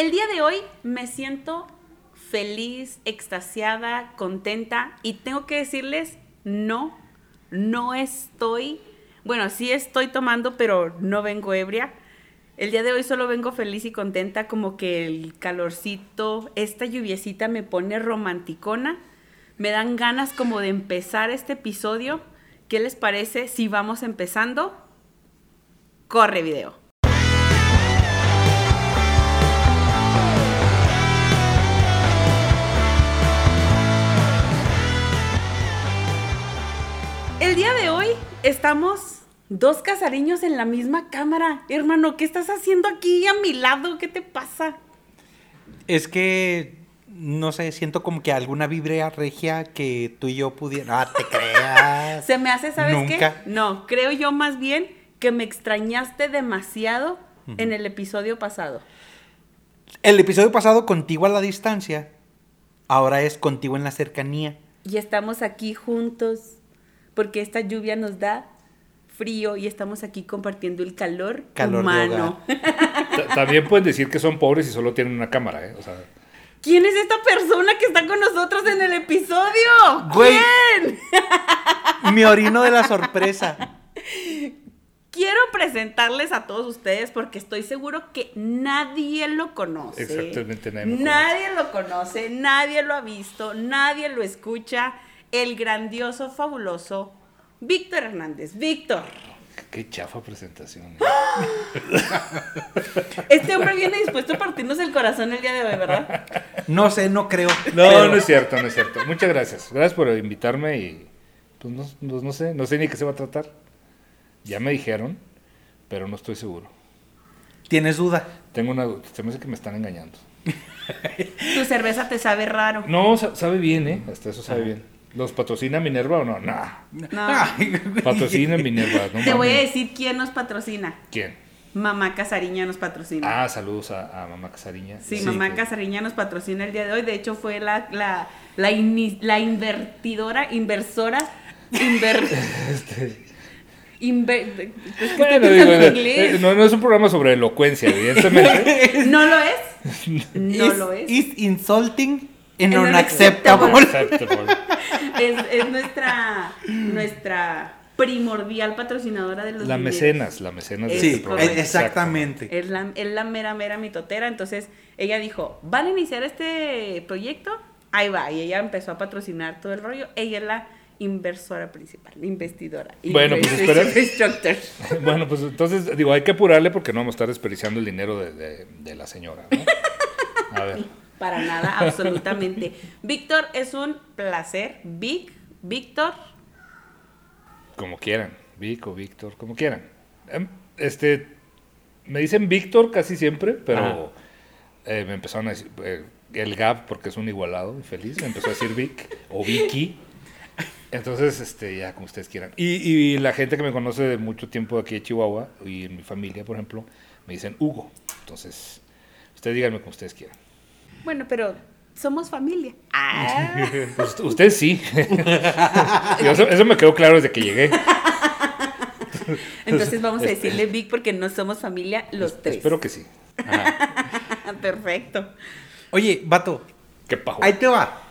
El día de hoy me siento feliz, extasiada, contenta y tengo que decirles, no, no estoy, bueno, sí estoy tomando, pero no vengo ebria. El día de hoy solo vengo feliz y contenta, como que el calorcito, esta lluviecita me pone romanticona, me dan ganas como de empezar este episodio. ¿Qué les parece si vamos empezando? Corre video. El día de hoy estamos dos casariños en la misma cámara. Hermano, ¿qué estás haciendo aquí a mi lado? ¿Qué te pasa? Es que, no sé, siento como que alguna vibra regia que tú y yo pudiera... Ah, te creas. Se me hace, ¿sabes Nunca. qué? No, creo yo más bien que me extrañaste demasiado en el episodio pasado. El episodio pasado contigo a la distancia, ahora es contigo en la cercanía. Y estamos aquí juntos porque esta lluvia nos da frío y estamos aquí compartiendo el calor, humano. Ta- También pueden decir que son pobres y solo tienen una cámara, ¿eh? O sea, ¿Quién es esta persona que está con nosotros en el episodio? Güey. ¿Quién? Me orino de la sorpresa. Quiero presentarles a todos ustedes porque estoy seguro que nadie lo conoce. Exactamente, nadie lo Nadie lo conoce, nadie lo ha visto, nadie lo escucha. El grandioso, fabuloso Víctor Hernández. Víctor, qué chafa presentación. ¿eh? este hombre viene dispuesto a partirnos el corazón el día de hoy, ¿verdad? No sé, no creo. No, pero- no es cierto, no es cierto. Muchas gracias. Gracias por invitarme y pues no, no sé, no sé ni qué se va a tratar. Ya me dijeron, pero no estoy seguro. ¿Tienes duda? Tengo una duda, se me hace que me están engañando. Tu cerveza te sabe raro. No, sa- sabe bien, ¿eh? Hasta eso sabe bien. ¿Los patrocina Minerva o no? Nah. No. Patrocina Minerva. No Te voy a decir quién nos patrocina. ¿Quién? Mamá Casariña nos patrocina. Ah, saludos a, a Mamá Casariña. Sí, Sí, Mamá que- Casariña nos patrocina el día de hoy. De hecho, fue la, la, la, ini- la invertidora, inversora, inver, Este, inver- es que bueno, digo, eh, inglés. no, no es un programa sobre elocuencia, evidentemente. ¿No lo es? No Is- lo es. Is insulting And unacceptable. unacceptable. Acceptable. Es, es nuestra, nuestra primordial patrocinadora de los La mecenas, la mecenas de Es Sí, este programa. correcto. exactamente. Es la, es la mera, mera mitotera. Entonces, ella dijo, ¿van a iniciar este proyecto? Ahí va. Y ella empezó a patrocinar todo el rollo. Ella es la inversora principal, la investidora. Bueno, pues, espera. Instructor. Bueno, pues entonces, digo, hay que apurarle porque no vamos a estar desperdiciando el dinero de, de- de la señora. ¿no? A ver. Para nada, absolutamente. Víctor, es un placer. Vic, Víctor. Como quieran, Vic o Víctor, como quieran. Em, Este, me dicen Víctor casi siempre, pero eh, me empezaron a decir, eh, el Gab, porque es un igualado y feliz, me empezó a decir Vic o Vicky. Entonces, este, ya como ustedes quieran. Y, y la gente que me conoce de mucho tiempo aquí de Chihuahua y en mi familia, por ejemplo, me dicen Hugo. Entonces, ustedes díganme como ustedes quieran. Bueno, pero somos familia. Ah. Pues, ustedes sí. Yo eso, eso me quedó claro desde que llegué. Entonces vamos a decirle Vic porque no somos familia los tres. Espero que sí. Perfecto. Oye, vato, Qué pajo. ahí te va.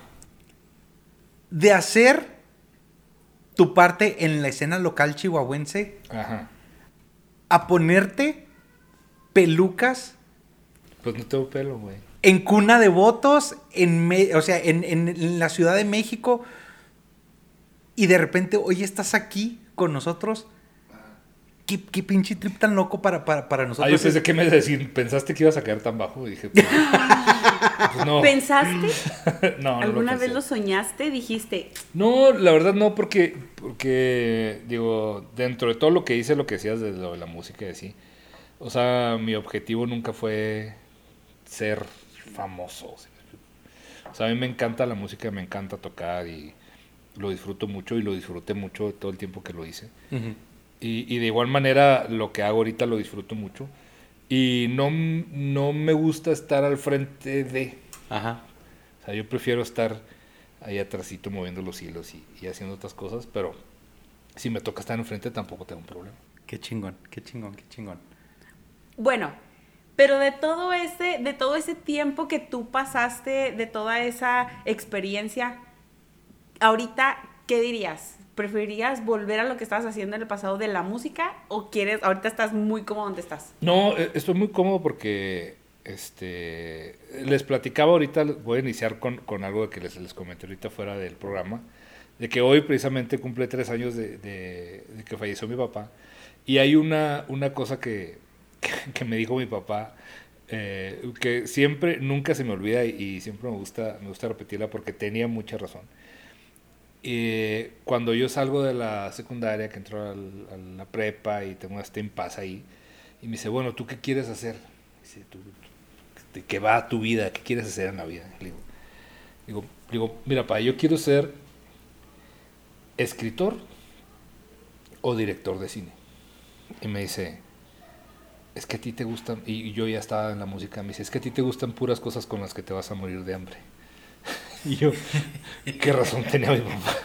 De hacer tu parte en la escena local chihuahuense Ajá. a ponerte pelucas Pues no tengo pelo, güey. En cuna de votos, en me- o sea, en, en- en la Ciudad de México, y de repente, oye, estás aquí con nosotros. ¿Qué, qué pinche trip tan loco para, para, para Ah, nosotros? yo pensé que me ibas a decir, ¿pensaste que ibas a caer tan bajo? Y dije, pues, pues no. ¿Pensaste? no, no ¿Alguna lo vez lo soñaste? Dijiste, No, la verdad no, porque, porque, digo, dentro de todo lo que hice, lo que decías de lo de la música y así, o sea, mi objetivo nunca fue ser famoso. O sea, a mí me encanta la música, me encanta tocar y lo disfruto mucho y lo disfruté mucho todo el tiempo que lo hice. Y, y de igual manera lo que hago ahorita lo disfruto mucho. Y no, no me gusta estar al frente de... Ajá. O sea, yo prefiero estar ahí atrásito moviendo los hilos y, y haciendo otras cosas, pero si me toca estar enfrente tampoco tengo un problema. Qué chingón, qué chingón, qué chingón. bueno, Pero de todo ese, de todo ese tiempo que tú pasaste, de toda esa experiencia, ahorita, ¿qué dirías? ¿Preferirías volver a lo que estabas haciendo en el pasado de la música o quieres, ahorita estás muy cómodo donde estás? No, eh, estoy muy cómodo porque este les platicaba ahorita, voy a iniciar con, con algo que les, les comenté ahorita fuera del programa, de que hoy precisamente cumple tres años de, de- de que falleció mi papá. Y hay una, una cosa que, que me dijo mi papá, eh, que siempre, nunca se me olvida y, siempre me gusta, me gusta repetirla porque tenía mucha razón. Eh, cuando yo salgo de la secundaria, que entro al- a la prepa y tengo este impasse ahí, y me dice, bueno, ¿tú qué quieres hacer? Dice, ¿Tú, tú- ¿De qué va tu vida? ¿Qué quieres hacer en la vida? Le digo, digo, digo, mira, papá, yo quiero ser escritor o director de cine. Y me dice, es que a ti te gustan, y yo ya estaba en la música, me dice, es que a ti te gustan puras cosas con las que te vas a morir de hambre. Y yo, ¿qué razón tenía mi papá?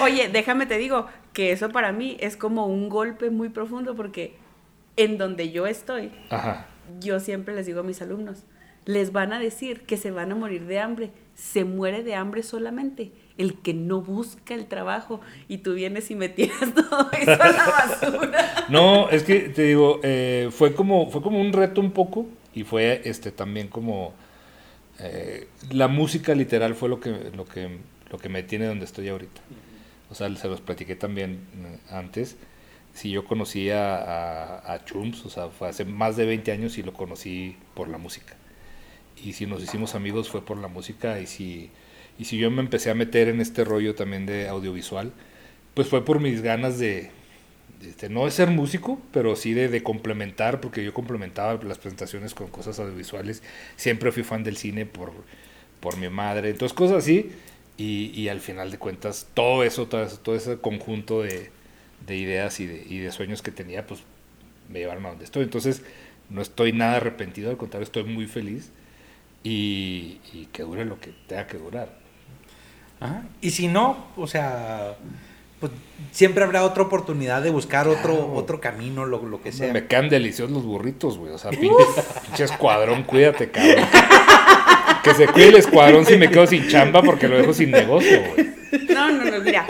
Oye, déjame te digo que eso para mí es como un golpe muy profundo porque en donde yo estoy, Ajá. yo siempre les digo a mis alumnos, les van a decir que se van a morir de hambre. Se muere de hambre solamente el que no busca el trabajo y tú vienes y me tiras todo eso a la basura. No, es que te digo, eh, fue como fue como un reto un poco y fue este también como eh, la música literal fue lo que lo que lo que me tiene donde estoy ahorita. O sea, se los platiqué también eh, antes. Si yo conocí a, a, a Chums, o sea, fue hace más de 20 años y lo conocí por la música. Y si nos hicimos amigos fue por la música y si y si yo me empecé a meter en este rollo también de audiovisual, pues fue por mis ganas de, este, no de ser músico, pero sí de, complementar, porque yo complementaba las presentaciones con cosas audiovisuales. Siempre fui fan del cine por, por mi madre, entonces cosas así. Y, al final de cuentas, todo eso, todo, eso, todo ese conjunto de, de ideas y de, sueños que tenía, pues me llevaron a donde estoy. Entonces, no estoy nada arrepentido, al contrario, estoy muy feliz. Y que dure lo que tenga que durar. Ajá. Y si no, o sea, pues siempre habrá otra oportunidad de buscar otro, otro camino, lo, lo que sea. Me quedan deliciosos los burritos, güey. O sea, pinche, pinche escuadrón, cuídate, cabrón. Que se cuide el escuadrón si me quedo sin chamba porque lo dejo sin negocio, güey. No, no, no, mira.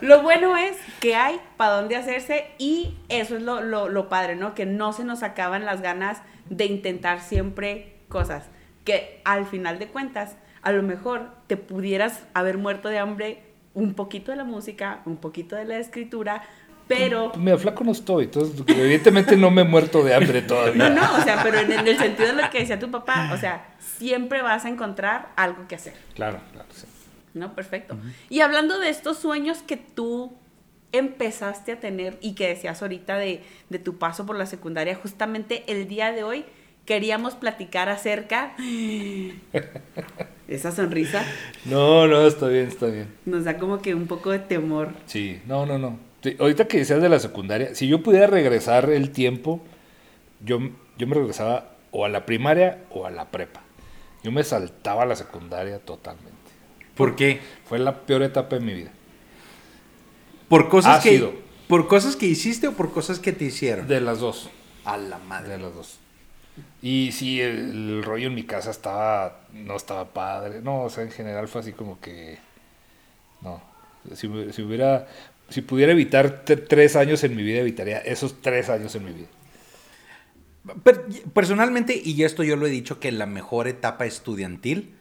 Lo bueno es que hay para dónde hacerse y eso es lo, lo, lo padre, ¿no? Que no se nos acaban las ganas de intentar siempre cosas. Que al final de cuentas, a lo mejor te pudieras haber muerto de hambre un poquito de la música, un poquito de la escritura, pero... Mira, flaco no estoy. Entonces, evidentemente no me he muerto de hambre todavía. No, no, o sea, pero en, en el sentido de lo que decía tu papá, o sea, siempre vas a encontrar algo que hacer. Claro, claro, sí. No, perfecto. Y hablando de estos sueños que tú empezaste a tener y que decías ahorita de, de tu paso por la secundaria, justamente el día de hoy queríamos platicar acerca... Esa sonrisa No, no, está bien, está bien. nos da como que un poco de temor. Sí, no, no, no. Sí, ahorita que decías de la secundaria, si yo pudiera regresar el tiempo, yo, yo me regresaba o a la primaria o a la prepa. Yo me saltaba a la secundaria totalmente. ¿Por qué? Fue la peor etapa de mi vida. ¿Por cosas, Ha que, sido. ¿Por cosas que hiciste o por cosas que te hicieron? De las dos. A la madre. De las dos. Y sí, el, el rollo en mi casa estaba, no estaba padre. No, o sea, en general fue así como que, no. Si, si hubiera, si pudiera evitar tres años en mi vida, evitaría esos tres años en mi vida. Per- personalmente, y esto yo lo he dicho, que la mejor etapa estudiantil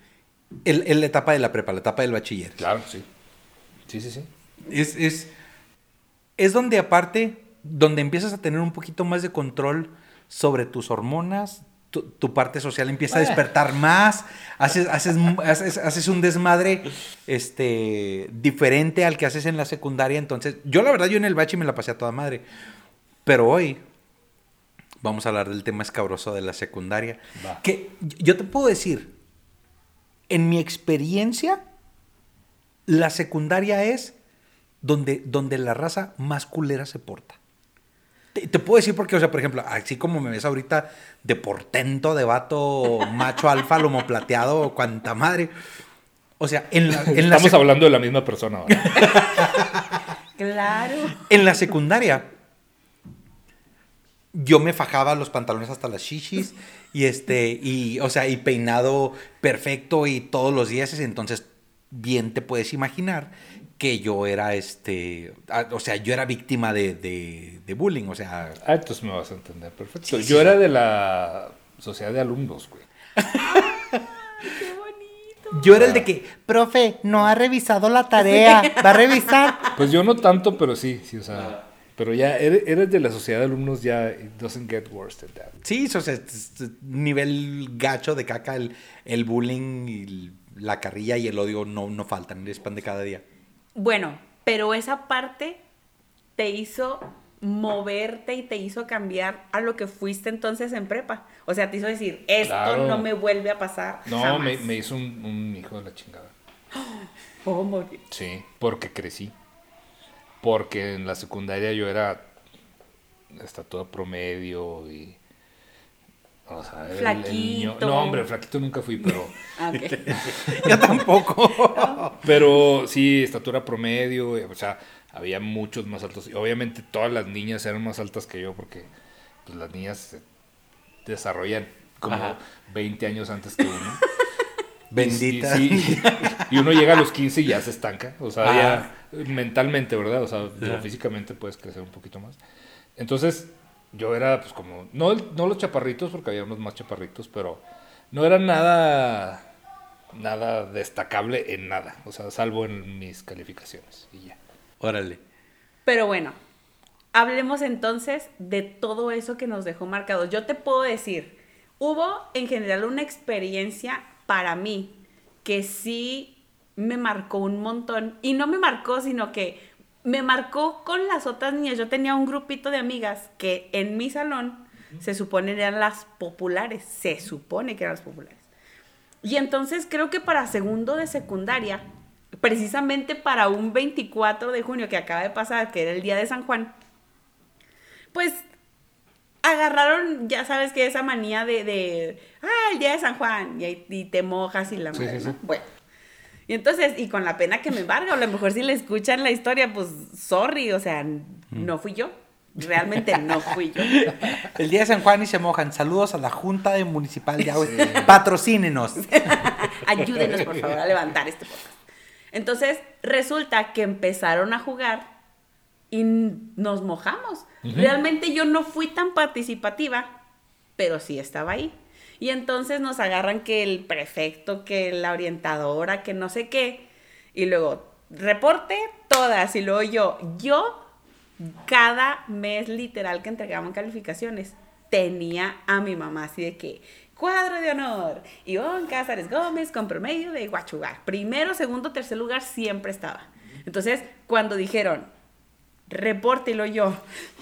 es es la etapa de la prepa, la etapa del bachiller. Claro, sí. Sí, sí, sí. Es, es, es donde aparte, donde empiezas a tener un poquito más de control sobre tus hormonas, tu, tu parte social empieza a despertar más, haces, haces, haces, haces un desmadre este, diferente al que haces en la secundaria. Entonces, yo la verdad, yo en el bachi me la pasé a toda madre. Pero hoy vamos a hablar del tema escabroso de la secundaria. Va. Que yo te puedo decir, en mi experiencia, la secundaria es donde, donde la raza más culera se porta. Te, te puedo decir porque, o sea, por ejemplo, así como me ves ahorita de portento, de vato, macho alfa, lomo plateado, cuanta madre. O sea, en la, en Estamos hablando de la misma persona. ¿verdad? Claro. en la secundaria, yo me fajaba los pantalones hasta las shishis y este, y, o sea, y peinado perfecto y todos los días, entonces bien te puedes imaginar que yo era este, ah, o sea, yo era víctima de, de, de bullying, o sea, Ah, entonces me vas a entender perfecto. Sí, Yo sí. era de la sociedad de alumnos, güey. ¡Qué bonito! yo era el de que, profe, no ha revisado la tarea, va a revisar. Pues yo no tanto, pero sí, sí, o sea. Pero ya eres, eres de la sociedad de alumnos, ya it doesn't get worse than that. Sí, o sea, es- es nivel gacho de caca, el, el bullying, y la carrilla y el odio no, no faltan, es pan de cada día. Bueno, pero esa parte te hizo moverte y te hizo cambiar a lo que fuiste entonces en prepa. O sea, te hizo decir, esto Claro. no me vuelve a pasar. No, jamás. me, me hizo un, un hijo de la chingada. ¿Cómo? Sí, porque crecí. Porque en la secundaria yo era estatura promedio y. O sea, el- el niño- Flaquito. No, hombre, flaquito nunca fui, pero. Ah, ok. Yo tampoco. Pero sí, estatura promedio, o sea, había muchos más altos. Y obviamente todas las niñas eran más altas que yo porque pues, las niñas se desarrollan como Ajá. 20 años antes que uno. Bendita. Y, sí, y uno llega a los 15 y ya se estanca. O sea, Ah. ya mentalmente, ¿verdad? O sea, físicamente puedes crecer un poquito más. Entonces, yo era pues como, no, no los chaparritos, porque había unos más chaparritos, pero no era nada, nada destacable en nada. O sea, salvo en mis calificaciones y ya. Órale. Pero bueno, hablemos entonces de todo eso que nos dejó marcados. Yo te puedo decir, hubo en general una experiencia para mí que sí me marcó un montón. Y no me marcó, sino que me marcó con las otras niñas. Yo tenía un grupito de amigas que en mi salón se supone eran las populares. Se supone que eran las populares. Y entonces creo que para segundo de secundaria, precisamente para un 24 de junio que acaba de pasar, que era el día de San Juan, pues agarraron, ya sabes que esa manía de, de ah, el día de San Juan, y, te mojas y la Sí, madre, sí, ¿no? sí. Bueno. Y entonces, y con la pena que me embarga, o a lo mejor si le escuchan la historia, pues sorry, o sea, no fui yo. Realmente no fui yo. El día de San Juan y se mojan. Saludos a la Junta de Municipal de Agua. Patrocínenos. Ayúdenos, por favor, a levantar este podcast. Entonces, resulta que empezaron a jugar y nos mojamos. Realmente yo no fui tan participativa, pero sí estaba ahí. Y entonces nos agarran que el prefecto, que la orientadora, que no sé qué. Y luego, reporte todas. Y luego yo, yo, cada mes literal que entregaban calificaciones, tenía a mi mamá así de que, cuadro de honor, Ivonne Cázares Gómez con promedio de Huachugar. Primero, segundo, tercer lugar siempre estaba. Entonces, cuando dijeron, repórtelo yo,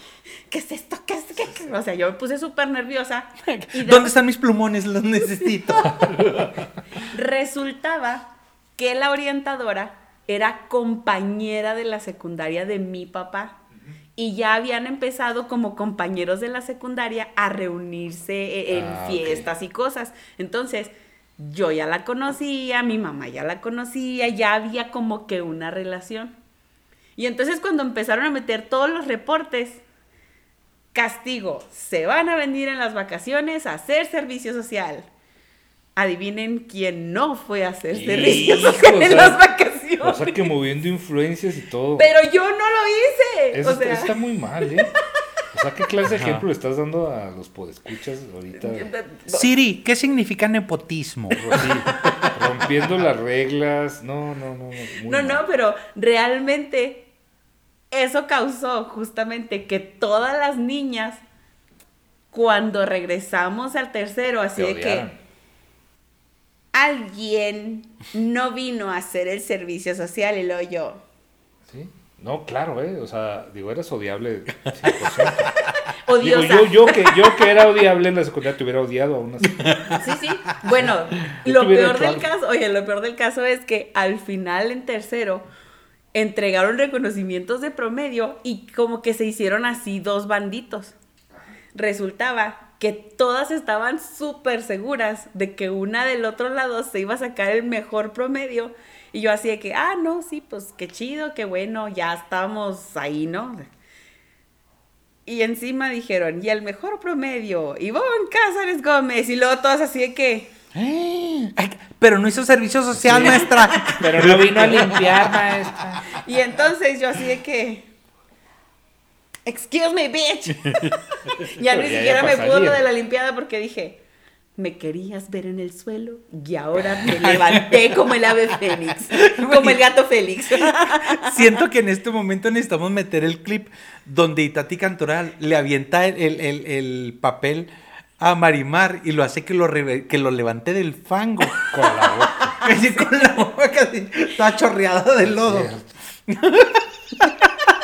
¿qué es esto? ¿Qué es? ¿Qué, qué? O sea, yo me puse súper nerviosa. De- ¿Dónde están mis plumones? Los necesito. Resultaba que la orientadora era compañera de la secundaria de mi papá. Y ya habían empezado como compañeros de la secundaria a reunirse e- en Ah, fiestas y cosas. Entonces, yo ya la conocía, mi mamá ya la conocía, ya había como que una relación. Y entonces cuando empezaron a meter todos los reportes, castigo, se van a venir en las vacaciones a hacer servicio social. Adivinen quién no fue a hacer servicio social o en las vacaciones. O sea, que moviendo influencias y todo. Pero yo no lo hice. Eso o sea, está, muy mal, ¿eh? O sea, ¿qué clase de ejemplo le estás dando a los podescuchas ahorita? Siri, ¿qué significa nepotismo? Sí, rompiendo las reglas. No, no, no. No, no, pero realmente eso causó justamente que todas las niñas, cuando regresamos al tercero, así de que alguien no vino a hacer el servicio social y luego yo. Sí. No, claro, ¿eh? O sea, digo, eras odiable 100%. Digo, yo, yo, que, yo que era odiable en la secundaria te hubiera odiado aún así. Sí, sí. Bueno, lo peor del caso, oye, lo peor del caso es que al final en tercero entregaron reconocimientos de promedio y como que se hicieron así dos banditos. Resultaba que todas estaban súper seguras de que una del otro lado se iba a sacar el mejor promedio y yo así de que, ah, no, sí, pues qué chido, qué bueno, ya estamos ahí, ¿no? Y encima dijeron, y el mejor promedio, Ivonne Cázares Gómez. Y luego todas así de que, pero no hizo servicio social, maestra. Pero no vino a limpiar, maestra. y entonces yo así de que, excuse me, bitch. ya Pero ni ya siquiera me pudo lo de la limpiada porque dije, me querías ver en el suelo y ahora me levanté como el ave fénix, como el gato Félix. Siento que en este momento necesitamos meter el clip donde Itati Cantoral le avienta el, el- el- el papel a Marimar y lo hace que lo, reve- que lo levante del fango. Con la boca. Así con la boca así, toda chorreada de lodo.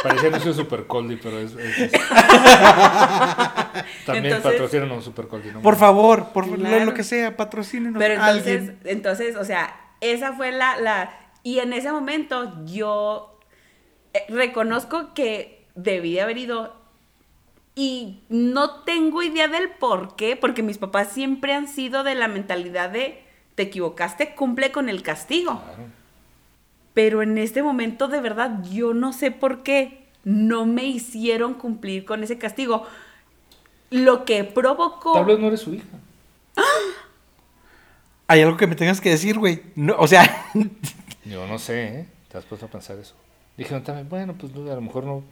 Parecía anuncio de Super Coldy, pero es. es- es- También Entonces- patrocinan a un Super Coldy. ¿no? Por favor, por lo- Claro. lo que sea, patrocínenos Pero entonces, alguien. entonces, o sea, esa fue la, la... Y en ese momento yo eh, reconozco que debí de haber ido y no tengo idea del por qué, porque mis papás siempre han sido de la mentalidad de te equivocaste, cumple con el castigo. Claro. Pero en este momento, de verdad, yo no sé por qué no me hicieron cumplir con ese castigo. Lo que provocó... Tal vez no eres su hija. Hay algo que me tengas que decir, güey. No, o sea, Yo no sé, ¿eh? ¿Te has puesto a pensar eso? Dijeron también, bueno, pues a lo mejor no,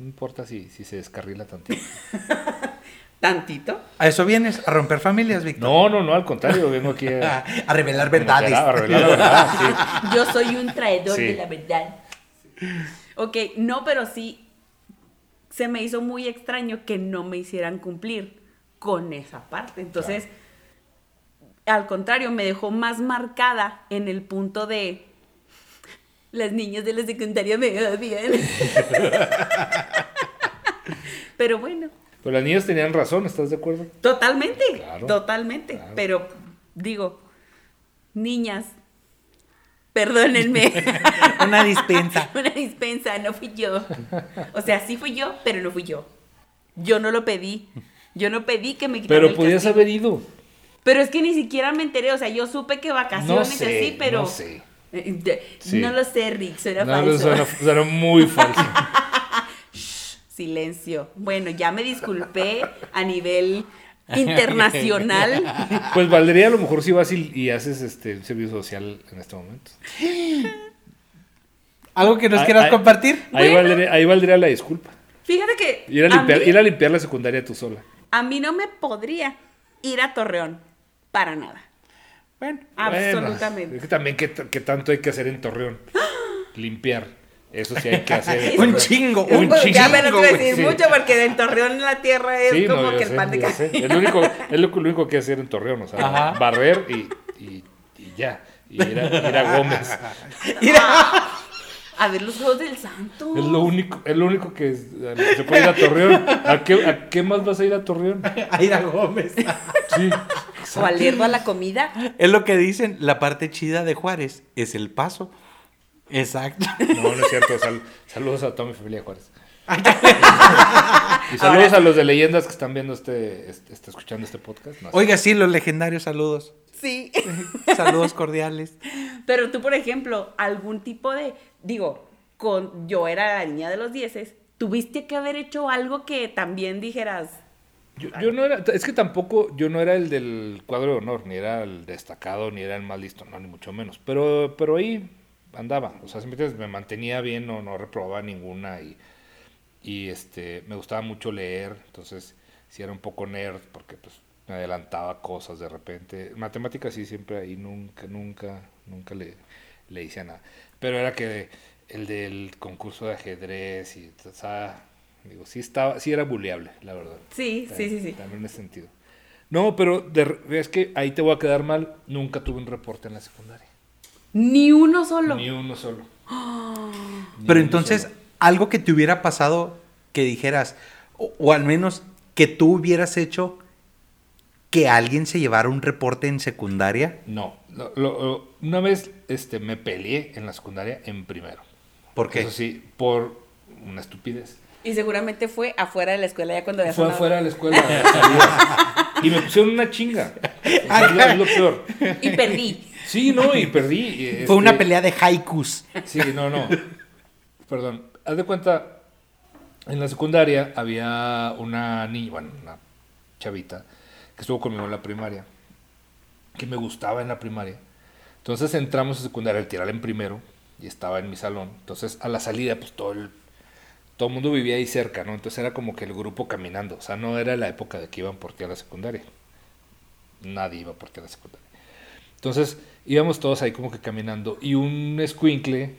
no importa si, si se descarrila tantito. Tantito. a eso vienes, a romper familias, Víctor. No, no, no, al contrario, vengo aquí A, revelar verdades. a revelar la verdad. sí. Yo soy un traidor Sí. de la verdad. Ok, no, pero sí se me hizo muy extraño que no me hicieran cumplir con esa parte. Entonces, al contrario, me dejó más marcada en el punto de las niñas de la secundaria me odian. pero bueno, Pero las niñas tenían razón, ¿estás de acuerdo? totalmente, Claro, totalmente. claro. Pero digo, niñas, perdónenme. Una dispensa. Una dispensa, no fui yo. O sea, sí fui yo, pero no fui yo. Yo no lo pedí. Yo no pedí que me quitaran Pero el podías castigo. haber ido. Pero es que ni siquiera me enteré. O sea, yo supe que vacaciones No sé, así, pero. no sé. Eh, Sí. No lo sé, Rick, suena No, falso. suena, suena muy falso. Silencio. Bueno, ya me disculpé a nivel internacional. Pues valdría a lo mejor si vas y, y haces este un servicio social en este momento. ¿Algo que nos Ahí- quieras ahí- compartir? Ahí, Bueno. valdría, ahí valdría la disculpa. Fíjate que Ir a, a, limpiar, mí, ir a limpiar la secundaria tú sola. a mí no me podría ir a Torreón para nada. Bueno, Absolutamente. Bueno, es que también qué, qué tanto hay que hacer en Torreón. Limpiar. Eso sí hay que hacer. un chingo, un chingo. ya me lo a decir sí. mucho porque en Torreón la tierra es Sí, como que el sé, pan de cada. Es lo único, es lo, lo único que hacer en Torreón, o sea, Ajá. barrer y, y, y ya. Y ir a, ir a Gómez. A ver los juegos del santo. Es lo único, es lo único que es- a que se puede ir a Torreón. ¿A qué, ¿A qué más vas a ir a Torreón? Aira Gómez. Sí. O al lerdo a la comida. Es lo que dicen, la parte chida de Juárez es el paso. Exacto. No, no es cierto. sal- saludos a toda mi familia Juárez. y saludos a los de leyendas que están viendo este, este, este- escuchando este podcast. No. Oiga, sí, los legendarios saludos. Sí. Saludos cordiales. Pero tú, por ejemplo, algún tipo de. Digo, con yo era la niña de los dieces. Tuviste que haber hecho algo que también dijeras. Yo, yo no era, es que tampoco, yo no era el del cuadro de honor, ni era el destacado, ni era el más listo, no, ni mucho menos. Pero, pero ahí andaba, o sea, siempre me mantenía bien, no, no reprobaba ninguna y, y este, me gustaba mucho leer, entonces sí era un poco nerd, porque pues me adelantaba cosas de repente. Matemáticas sí, siempre ahí nunca, nunca, nunca le, le hice a nada. Pero era que el del concurso de ajedrez y, o sea, digo, sí estaba, sí era buleable, la verdad. Sí, sí, sí, sí. También en ese sentido. No, pero de es que ahí te voy a quedar mal. Nunca tuve un reporte en la secundaria. Ni uno solo. Ni uno solo. Ni Pero uno entonces, solo. algo que te hubiera pasado que dijeras, o, o al menos que tú hubieras hecho que alguien se llevara un reporte en secundaria. No. Lo- lo- lo- una vez este, me peleé en la secundaria en primero. ¿Por qué? Eso sí, por una estupidez. Y seguramente fue afuera de la escuela ya cuando había Fue sonado. afuera de la escuela. y me pusieron una chinga. Es lo, es lo peor. Y perdí. Sí, no, y perdí. y, Fue una este, pelea de haikus. Sí, no, no. Perdón. Haz de cuenta, En la secundaria había una niña, bueno, una chavita, que estuvo conmigo en la primaria, que me gustaba en la primaria. Entonces entramos a secundaria, el tirar en primero, y estaba en mi salón. Entonces a la salida, pues todo el, todo el mundo vivía ahí cerca, ¿no? Entonces era como que el grupo caminando. O sea, no era la época de que iban por ti a la secundaria. Nadie iba por ti a la secundaria. Entonces íbamos todos ahí como que caminando. Y un escuincle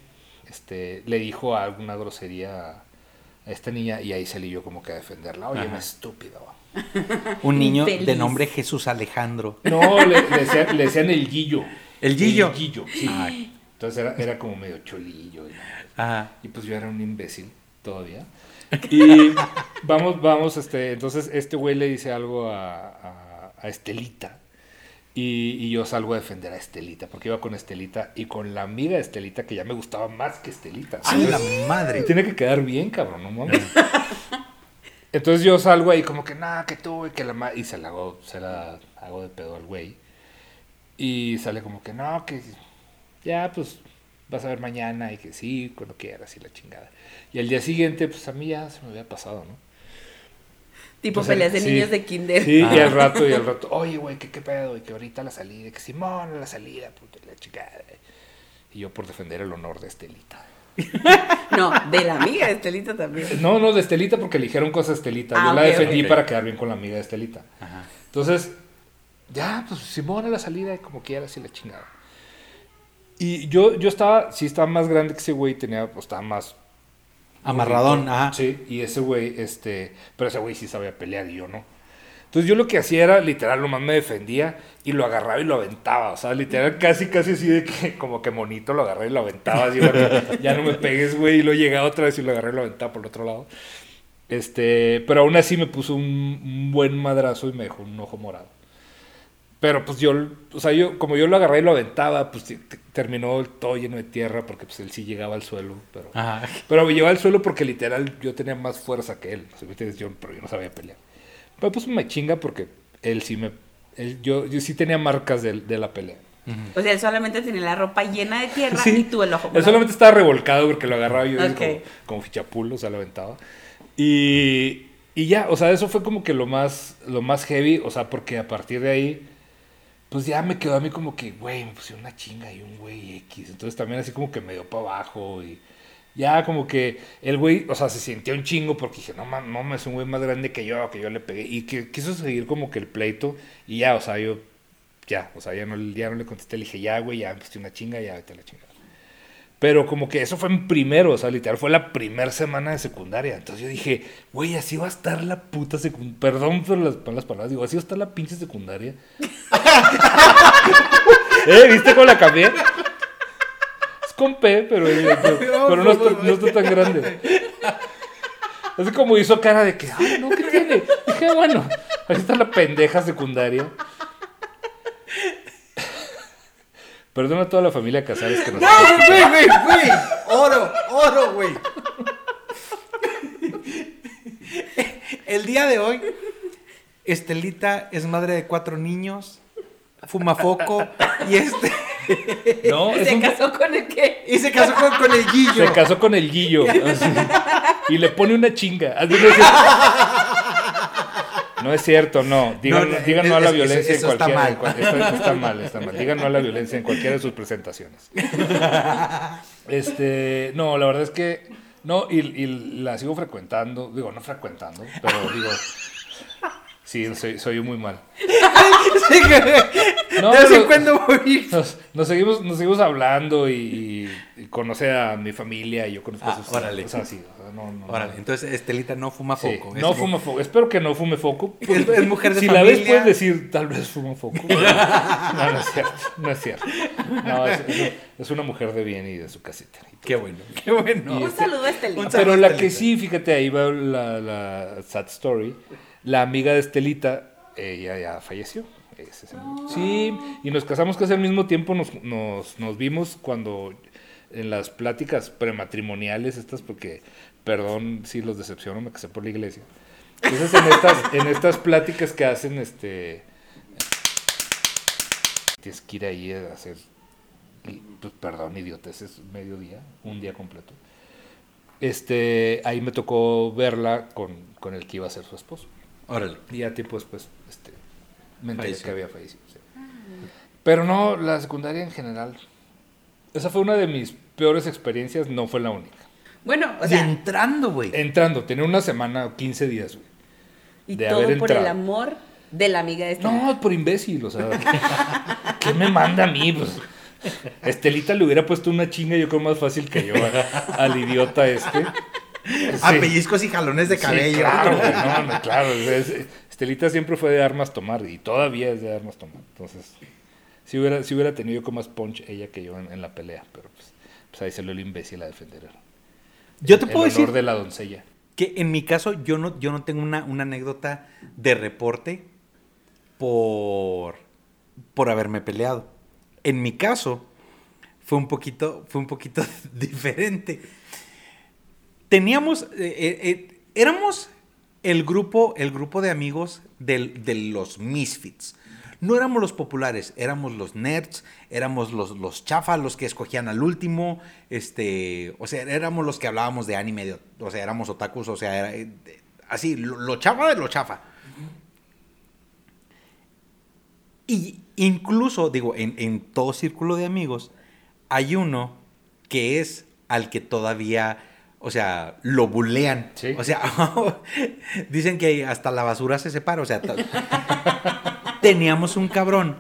este, le dijo alguna grosería a esta niña y ahí salí yo como que a defenderla. Oye, Ajá. me estúpido. Un niño de nombre Jesús Alejandro. No, le, le decían, le decían el guillo. ¿El Guillo? El guillo, sí. Ay. Entonces era, era como medio cholillo. y- Ajá. Y pues yo era un imbécil todavía. Y vamos, vamos, este, entonces este güey le dice algo a, a- a Estelita. Y, y yo salgo a defender a Estelita, porque iba con Estelita y con la amiga de Estelita, que ya me gustaba más que Estelita. ¡A la madre! Tiene que quedar bien, cabrón, no mames. Entonces yo salgo ahí como que, nada, que tú, y que la ma-", Y se la hago, se la hago de pedo al güey. Y sale como que, no, que ya, pues, vas a ver mañana y que sí, cuando quieras y la chingada. Y al día siguiente, pues a mí ya se me había pasado, ¿no? Tipo peleas de sí. niños de kinder. Sí, y al rato, y al rato, oye, güey, ¿qué, ¿qué pedo? Y que ahorita la salida, que Simón, la salida, puta, la chingada. Y yo por defender el honor de Estelita. No, de la amiga de Estelita también. No, no, de Estelita porque le dijeron cosas a Estelita. Ah, Yo la ok, defendí para quedar bien con la amiga de Estelita. Ajá. Entonces, ya, pues Simón a la salida, como quieras y la chingada. Y yo, yo estaba, sí estaba más grande que ese güey, tenía, pues estaba más... Amarradón, ajá. Sí, y ese güey, este, pero ese güey sí sabía pelear y yo no. Entonces yo lo que hacía era, literal, nomás me defendía y lo agarraba y lo aventaba. O sea, literal, casi, casi así de que, como que monito, lo agarraba y lo aventaba. Así, ya no me pegues, güey. Y lo llegaba otra vez y lo agarré y lo aventaba por el otro lado. Este, pero aún así me puso un, un buen madrazo y me dejó un ojo morado. Pero pues yo, o sea, yo, como yo lo agarré y lo aventaba, pues terminó todo lleno de tierra porque pues él sí llegaba al suelo. Pero, Ajá. pero me llegaba al suelo porque literal yo tenía más fuerza que él. Yo, pero yo no sabía pelear. Pero pues me chinga porque él sí me, él- yo, yo sí tenía marcas de, de la pelea. O sea, él solamente tenía la ropa llena de tierra Sí. y tú el ojo. Él solamente estaba revolcado porque lo agarraba yo Ok. como, como fichapulo, o sea, lo aventaba. Y, y ya, o sea, eso fue como que lo más, lo más heavy, o sea, porque a partir de ahí, pues ya me quedó a mí como que, güey, me pusieron una chinga y un güey X. Entonces también así como que me dio para abajo y ya como que el güey, o sea, se sintió un chingo porque dije, no mames, no, es un güey más grande que yo, que yo le pegué. Y que quiso seguir como que el pleito y ya, o sea, yo, ya, o sea, ya no, ya no le contesté, le dije, ya, güey, ya pusiste una chinga, ya vete a la chingada. Pero como que eso fue en primero, o sea, literal fue la primera semana de secundaria. Entonces yo dije, güey, así va a estar la puta secundaria. Perdón por las, por las palabras, digo, así va a estar la pinche secundaria. ¿Eh? ¿Viste cómo la cambié? Es con P, pero, pero no, está, no está tan grande. Así como hizo cara de que, ay, no, ¿qué tiene? Dije, bueno, ahí está la pendeja secundaria. Perdona a toda la familia Casares que nos ¡No, güey, güey, güey! ¡Oro, oro, güey! El día de hoy, Estelita es madre de cuatro niños, fuma foco y este No, ¿Se un- casó con el qué? y se casó con, con el Guillo. se casó con el guillo. así, y le pone una chinga. Así, no, es cierto. No es cierto, no. Digan no, No, digan no a la violencia eso en está cualquiera. mal. en cual- está, está mal, está mal. Digan no a la violencia en cualquiera de sus presentaciones. Este, no, la verdad es que no, y, y la sigo frecuentando, digo, no frecuentando, pero digo, sí, soy, soy muy mal. Sí, que- No, de vez en cuando voy. Nos, nos seguimos, nos seguimos hablando y, y- y conoce a mi familia y yo conozco Ah, a sus órale. O sea, sí, o sea, no, no, Órale, no. entonces Estelita no fuma Sí, foco. no es- fuma foco. Espero que no fume foco. Es, es mujer de si familia. la ves puedes decir, tal vez fuma foco. No, no es cierto. No es cierto. No, es, es- es una mujer de bien y de su casita. y. Qué bueno, qué bueno. Un saludo a Estelita. Pero la que sí, fíjate, ahí va la, la sad story. La amiga de Estelita, ella ya falleció. Ese es el- Sí, y nos casamos casi al mismo tiempo. Nos, nos, nos vimos cuando en las pláticas prematrimoniales, estas, porque, perdón si los decepciono, me casé por la iglesia. Entonces, en estas, en estas pláticas que hacen, este. Tienes que ir ahí a hacer. Pues, perdón, idiotes, es mediodía, un día completo. este, ahí me tocó verla con, con el que iba a ser su esposo. Órale. Y ya tiempo después este, me enteré que había fallecido. sí. Pero no, la secundaria en general. Esa fue una de mis peores experiencias, no fue la única. Bueno, o y sea, entrando, güey. Entrando, tenía una semana o 15 días, güey. y de todo haber por el amor de la amiga de esta. No, por imbécil, o sea. ¿Qué me manda a mí? Pues, Estelita le hubiera puesto una chinga, yo creo más fácil que yo al idiota este. A pellizcos y jalones de Sí, cabello. claro, güey, no, no, claro. es- es- Estelita siempre fue de armas tomar y todavía es de armas tomar. Entonces, si hubiera, si hubiera tenido como más punch ella que yo en, en la pelea, pero pues, pues ahí salió el imbécil a defender. Yo te el puedo honor decir de la doncella. que en mi caso yo no, yo no tengo una, una anécdota de reporte por, por haberme peleado. En mi caso fue un poquito, fue un poquito diferente. Teníamos, eh, eh, eh, éramos el grupo, el grupo de amigos del- de los Misfits. No éramos los populares, éramos los nerds, éramos los, los chafas, los que escogían al último, este, o sea, éramos los que hablábamos de anime, de- o sea, éramos otakus, o sea, era, así, lo, lo chafa de lo chafa. Y incluso, digo, en, en todo círculo de amigos, hay uno que es al que todavía, o sea, lo bulean. Sí. O sea, dicen que hasta la basura se separa. O sea, teníamos un cabrón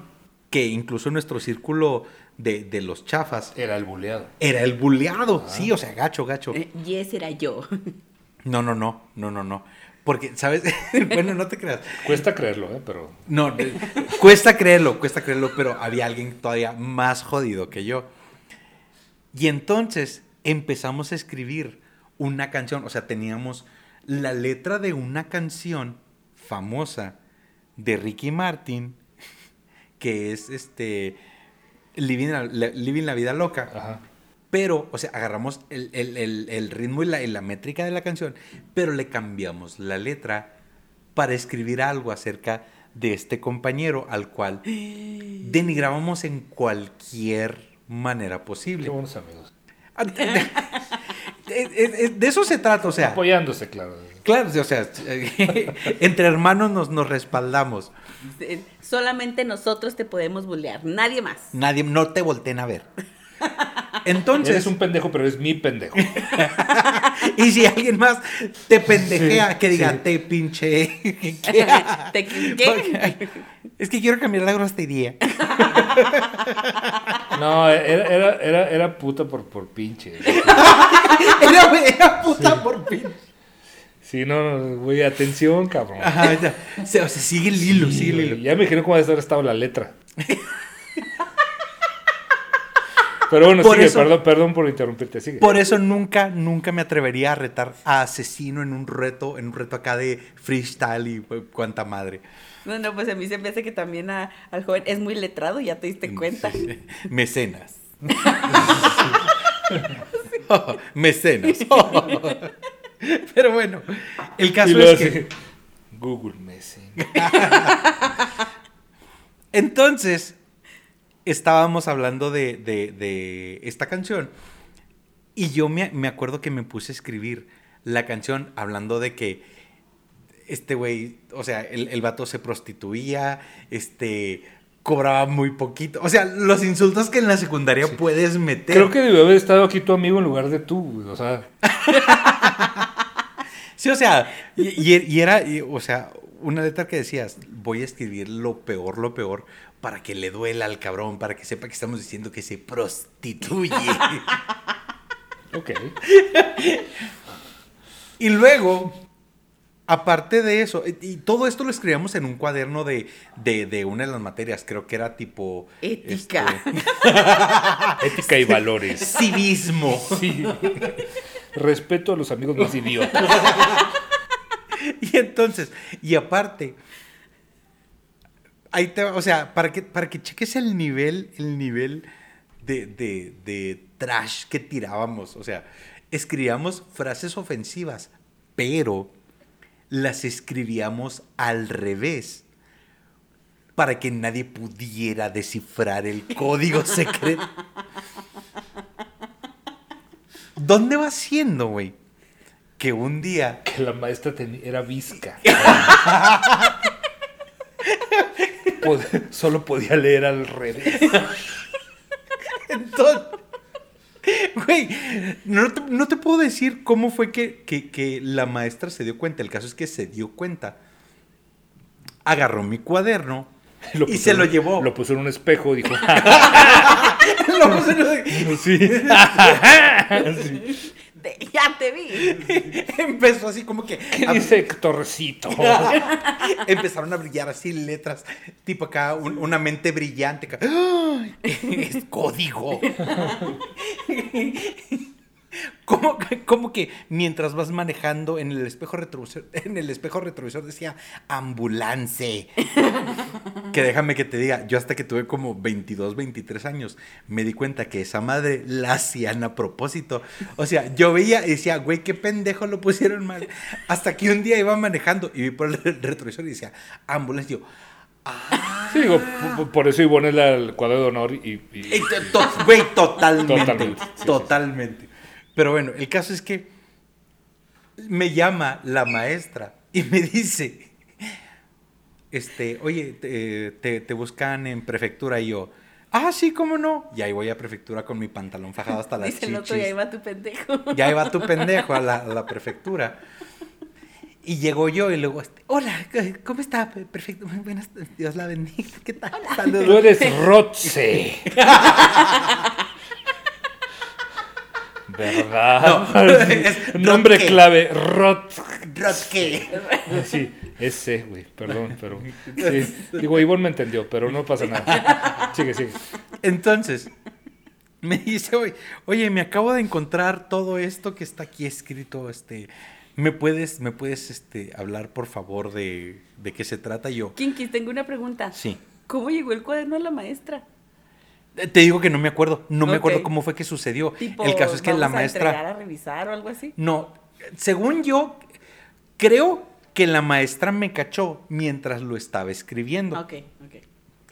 que incluso en nuestro círculo de, de los chafas Era el buleado. era el buleado. Sí, o sea, gacho, gacho. Eh, Y ese era yo. No, no, no, no, no, no. Porque, ¿sabes? bueno, no te creas. Cuesta creerlo, ¿eh? Pero No, de- cuesta creerlo, cuesta creerlo, pero había alguien todavía más jodido que yo. Y entonces empezamos a escribir una canción, o sea, teníamos la letra de una canción famosa de Ricky Martin, que es este Living la, la- Living la Vida Loca. Ajá. Pero, o sea, agarramos el, el- el- el ritmo y la, y la métrica de la canción, pero le cambiamos la letra para escribir algo acerca de este compañero al cual denigrábamos en cualquier manera Qué posible. buenos amigos. Ah, de, de- de- eso se trata, o sea, Apoyándose, claro. claro, o sea, entre hermanos nos, nos respaldamos. Eh, Solamente nosotros te podemos bullear, nadie más. Nadie, no te volteen a ver. Entonces, Eres un pendejo, pero es mi pendejo. y si alguien más te pendejea, Sí, que diga, sí. te pinche. ¿Te- ¿Qué? Es que quiero cambiar la grosería. No, era, era, era, era puta por, por pinche. Era, era puta por fin. Sí, no, no, güey, atención, cabrón. Ajá, ya. O sea, sigue el hilo, Sí, sigue el hilo. Ya me dijeron cómo va a estar estado la letra. Pero bueno, Por sigue, eso- perdón, perdón por interrumpirte, sigue. Por eso nunca, nunca me atrevería a retar a asesino en un reto, en un reto acá de freestyle y pues, cuanta madre. No, no, pues a mí se me hace que también a- al joven es muy letrado, ya te diste cuenta. Mecenas. Oh, mecenas. Oh. Pero bueno, el caso es que Google Messenger. entonces estábamos hablando de, de- de esta canción y yo me, me acuerdo que me puse a escribir la canción hablando de que este güey, o sea, el, el vato se prostituía, este, cobraba muy poquito. O sea, los insultos que en la secundaria puedes meter. Creo que debió haber estado aquí tu amigo en lugar de tú, o sea, Sí, o sea, y, y- y era, y, o sea, una letra que decías, voy a escribir lo peor, lo peor, para que le duela al cabrón, para que sepa que estamos diciendo que se prostituye. ok. y luego, aparte de eso, y, todo esto lo escribíamos en un cuaderno de, de, de una de las materias, creo que era tipo... Ética. este, Ética y valores. civismo. Sí. Respeto a los amigos más idiotas. Y entonces, y aparte, ahí te o sea, para que, para que cheques el nivel, el nivel de, de, de trash que tirábamos. O sea, escribíamos frases ofensivas, pero las escribíamos al revés. Para que nadie pudiera descifrar el código secreto. ¿Dónde va siendo, güey? Que un día Que la maestra era visca. Pod- solo podía leer al revés. Entonces, güey, no te, no te puedo decir cómo fue que, que- que la maestra se dio cuenta. El caso es que se dio cuenta. Agarró mi cuaderno Lo y se en- lo llevó. Lo puso en un espejo, dijo. Lo puso en- sí. Ya te vi. Empezó así como que... ¿Qué a- dice Torrecito? Empezaron a brillar así letras, tipo acá, un- una mente brillante. Es código. ¿Cómo, que- cómo que mientras vas manejando en el espejo retrovisor, en el espejo retrovisor decía ambulance? Que déjame que te diga, yo hasta que tuve como 22, 23 años, me di cuenta que esa madre la hacían a propósito. O sea, yo veía y decía, güey, qué pendejo lo pusieron mal. Hasta que un día iba manejando y vi por el retrovisor y decía, ambulance. Y yo, Sí, digo, p- por eso Ivonne es la- el cuadro de honor y, Güey, totalmente. Totalmente, sí, Totalmente. Pero bueno, el caso es que me llama la maestra y me dice, este, oye, te, te- te buscan en prefectura y yo, ah, sí, cómo no. Y ahí voy a prefectura con mi pantalón fajado hasta las Dice el otro, chichis. ya iba tu pendejo. Ya iba tu pendejo a la, a la prefectura. Y llegó yo y luego, este, hola, ¿cómo está? Perfecto, buenas, Dios la bendiga, ¿qué tal? Saludos. tú eres Rotze. ¿Verdad? No, es Nombre Rotke. clave, Rot. Rotke. Sí, ese, güey, perdón, pero. Sí. Digo, Ivonne me entendió, pero no pasa nada. Sigue, sigue. Entonces, me dice, oye, oye, me acabo de encontrar todo esto que está aquí escrito, este, ¿me puedes, me puedes, este, hablar, por favor, de, de qué se trata? Yo, Kinkis, tengo una pregunta. sí. ¿Cómo llegó el cuaderno a la maestra? Eh, Te digo que no me acuerdo, no me acuerdo cómo fue que sucedió. Tipo, El caso es que la ¿vamos a maestra... a revisar o algo así? No, según yo, creo que la maestra me cachó mientras lo estaba escribiendo. Ok, ok.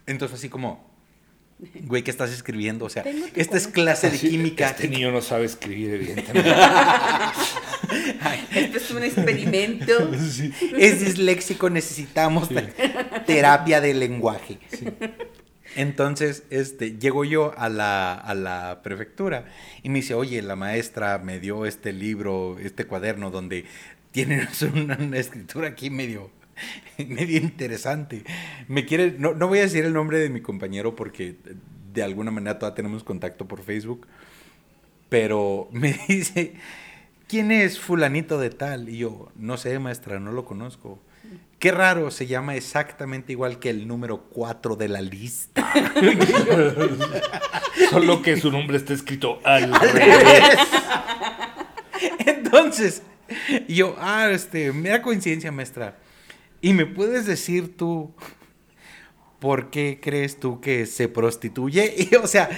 Entonces, así como, güey, ¿qué estás escribiendo? O sea, esta es clase de Sí, química. Este niño no sabe escribir, evidentemente. Esto es un experimento. Es disléxico, necesitamos te- terapia de lenguaje. Entonces, este, llego yo a la, a la prefectura y me dice, oye, la maestra me dio este libro, este cuaderno donde tienes una, una escritura aquí medio, medio interesante. Me quiere, no, no voy a decir el nombre de mi compañero porque de alguna manera todavía tenemos contacto por Facebook, pero me dice, ¿quién es fulanito de tal? Y yo, no sé, maestra, no lo conozco. Qué raro, se llama exactamente igual que el número 4 de la lista. Solo que su nombre está escrito al Al revés. revés. Entonces, yo, ah, este, mera coincidencia, maestra. ¿Y me puedes decir tú por qué crees tú que se prostituye? Y, o sea,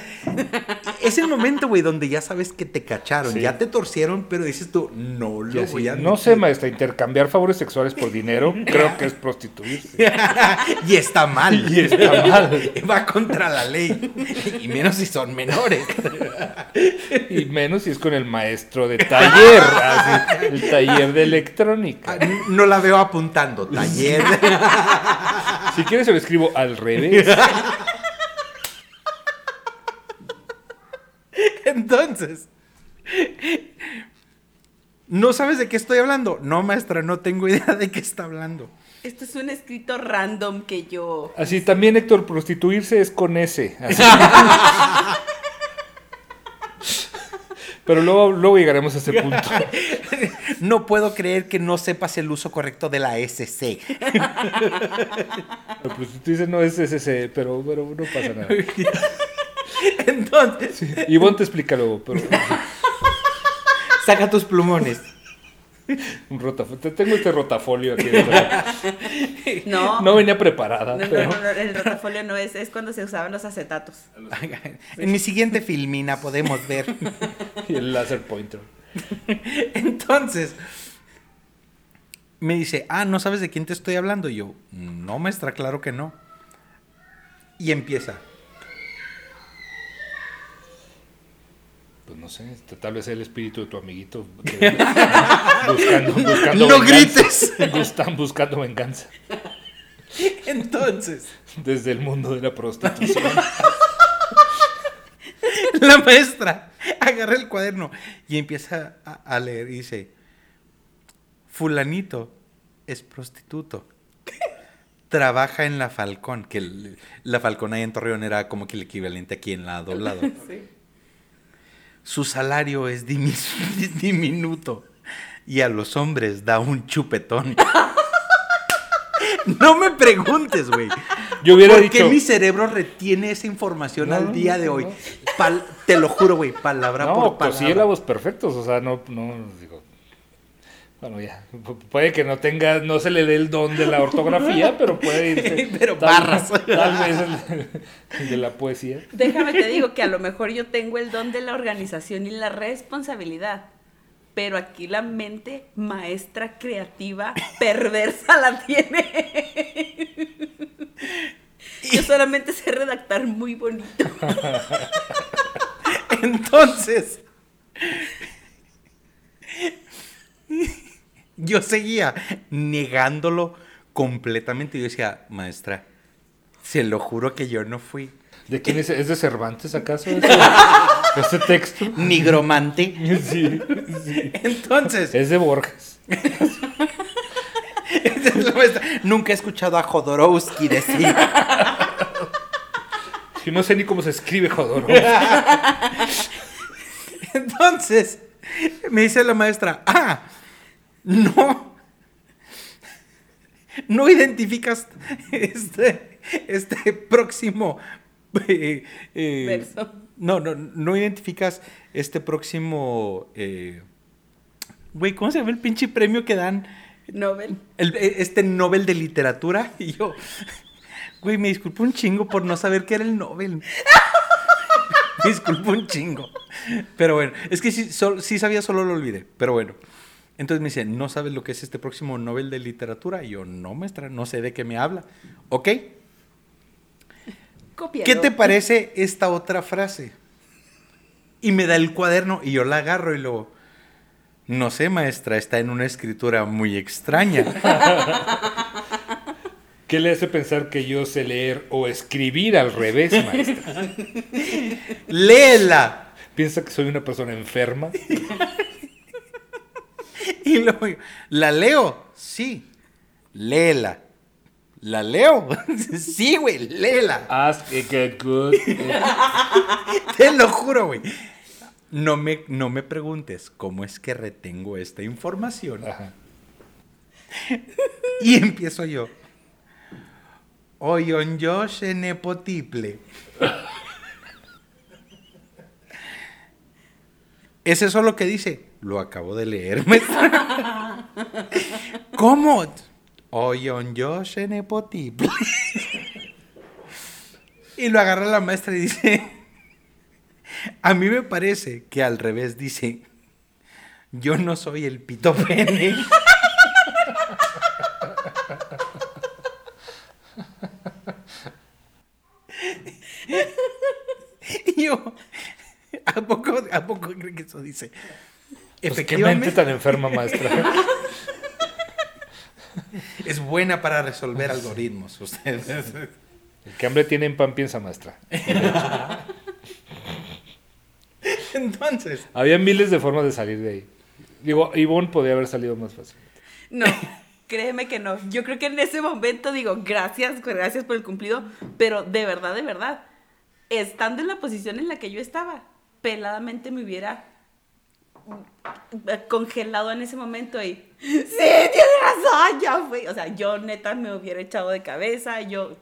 es el momento, güey, donde ya sabes que te cacharon, Sí. ya te torcieron, pero dices tú, no lo voy a no sé, maestra, intercambiar favores sexuales por dinero, creo que es prostituirse. y está mal. Y está mal. Va contra la ley. Y menos si son menores. Y menos si es con el maestro de taller, así, el taller de electrónica. Ah, No la veo apuntando. Taller. Si quieres se lo escribo al revés. Entonces. ¿No sabes de qué estoy hablando? No, maestra, no tengo idea de qué está hablando. Esto es un escrito random que yo. Así también, Héctor, prostituirse es con S. así. Pero luego, luego llegaremos a ese punto. No puedo creer que no sepas el uso correcto de la SC. La prostituirse no es SC, pero, pero no pasa nada. Entonces, Ivonne te explica luego, pero saca tus plumones. Un rotaf- te- Tengo este rotafolio aquí. No. No venía preparada, No, no, pero... no, no, el rotafolio no es, es cuando se usaban los acetatos. En mi siguiente filmina podemos ver. Y el laser pointer. Entonces, me dice, ah, ¿no sabes de quién te estoy hablando? Y yo, no, maestra, claro que no. Y empieza. Pues no sé, tal vez el espíritu de tu amiguito. que- buscando, buscando No venganza. grites. Están buscando venganza Entonces, desde el mundo de la prostitución. la maestra agarra el cuaderno y empieza a, a leer y dice, fulanito es prostituto. Trabaja en la Falcón, que el- la Falcón ahí en Torreón era como que el equivalente aquí en la doblado. Sí. Su salario es dimi- diminuto y a los hombres da un chupetón. No me preguntes, güey. Yo hubiera ¿Por dicho. qué mi cerebro retiene esa información No, al día de no, hoy? no. Pal- te lo juro, güey, palabra No, por pues sí, palabra. voz perfectos, o sea, no, no, digo. Bueno, ya. Pu- Puede que no tenga, no se le dé el don de la ortografía, pero puede irse. Pero tal- barras. Tal vez el, el de la poesía. Déjame te digo que a lo mejor yo tengo el don de la organización y la responsabilidad. Pero aquí la mente maestra creativa perversa la tiene. Yo solamente sé redactar muy bonito. Entonces, yo seguía negándolo completamente. Yo decía, maestra, se lo juro que yo no fui. ¿De quién es? ¿Es de Cervantes acaso? Ese, ese texto. Nigromante. Sí. Entonces, Es de Borges. nunca he escuchado a Jodorowsky decir. Yo no sé ni cómo se escribe Jodorowsky. Entonces, me dice la maestra, ah, no, no identificas este, este próximo... eh, eh, Verso. No, no, no identificas este próximo... eh, Güey, ¿cómo se llama el pinche premio que dan? Nobel. El- eh, este Nobel de literatura. Y yo, güey, me disculpo un chingo por no saber qué era el Nobel. me disculpo un chingo. Pero bueno, es que sí, sol- sí sabía, solo lo olvidé. Pero bueno. Entonces me dice, ¿no sabes lo que es este próximo Nobel de literatura? Y yo, no, maestra, no sé de qué me habla. ¿Ok? ¿Qué te parece esta otra frase? Y me da el cuaderno y yo la agarro y luego, no sé, maestra, está en una escritura muy extraña. ¿Qué le hace pensar que yo sé leer o escribir al revés, maestra? Léela. ¿Piensa que soy una persona enferma? Y luego, ¿la leo? Sí. Léela. ¿La leo? sí, güey, léela. Ask a get good. Te lo juro, güey. No me, no me preguntes cómo es que retengo esta información. Ajá. Y empiezo yo. Oyon Josh en Epotiple. ¿Es eso lo que dice? Lo acabo de leer, maestra. ¿Cómo? Oyon Josh en Epotiple. Y lo agarra la maestra y dice, a mí me parece que al revés dice, yo no soy el pito pene. Y yo, ¿a poco, ¿a poco creen que eso dice? Pues, ¿Qué mente tan enferma, maestra? es buena para resolver algoritmos. Ustedes. El que hambre tiene en pan piensa, maestra. Entonces, Había miles de formas de salir de ahí. Digo, Ivonne podía haber salido más fácil. No, créeme que no. Yo creo que en ese momento digo, gracias, gracias por el cumplido, pero de verdad, de verdad, estando en la posición en la que yo estaba, peladamente me hubiera congelado en ese momento y, sí, tienes razón, ya fui. O sea, yo neta me hubiera echado de cabeza, yo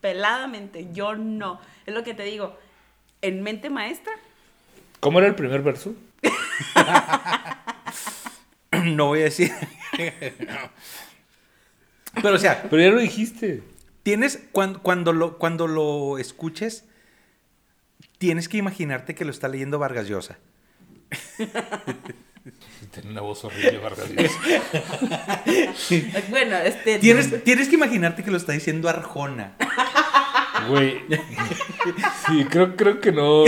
peladamente, yo no. Es lo que te digo, en mente maestra, ¿Cómo era el primer verso? no voy a decir. Pero o sea, Pero ya lo dijiste. tienes, cuando, cuando, lo, cuando lo escuches, tienes que imaginarte que lo está leyendo Vargas Llosa. Tiene una voz horrible, Vargas bueno, este... Tienes, tienes que imaginarte que lo está diciendo Arjona. Güey. Sí, creo, creo que no.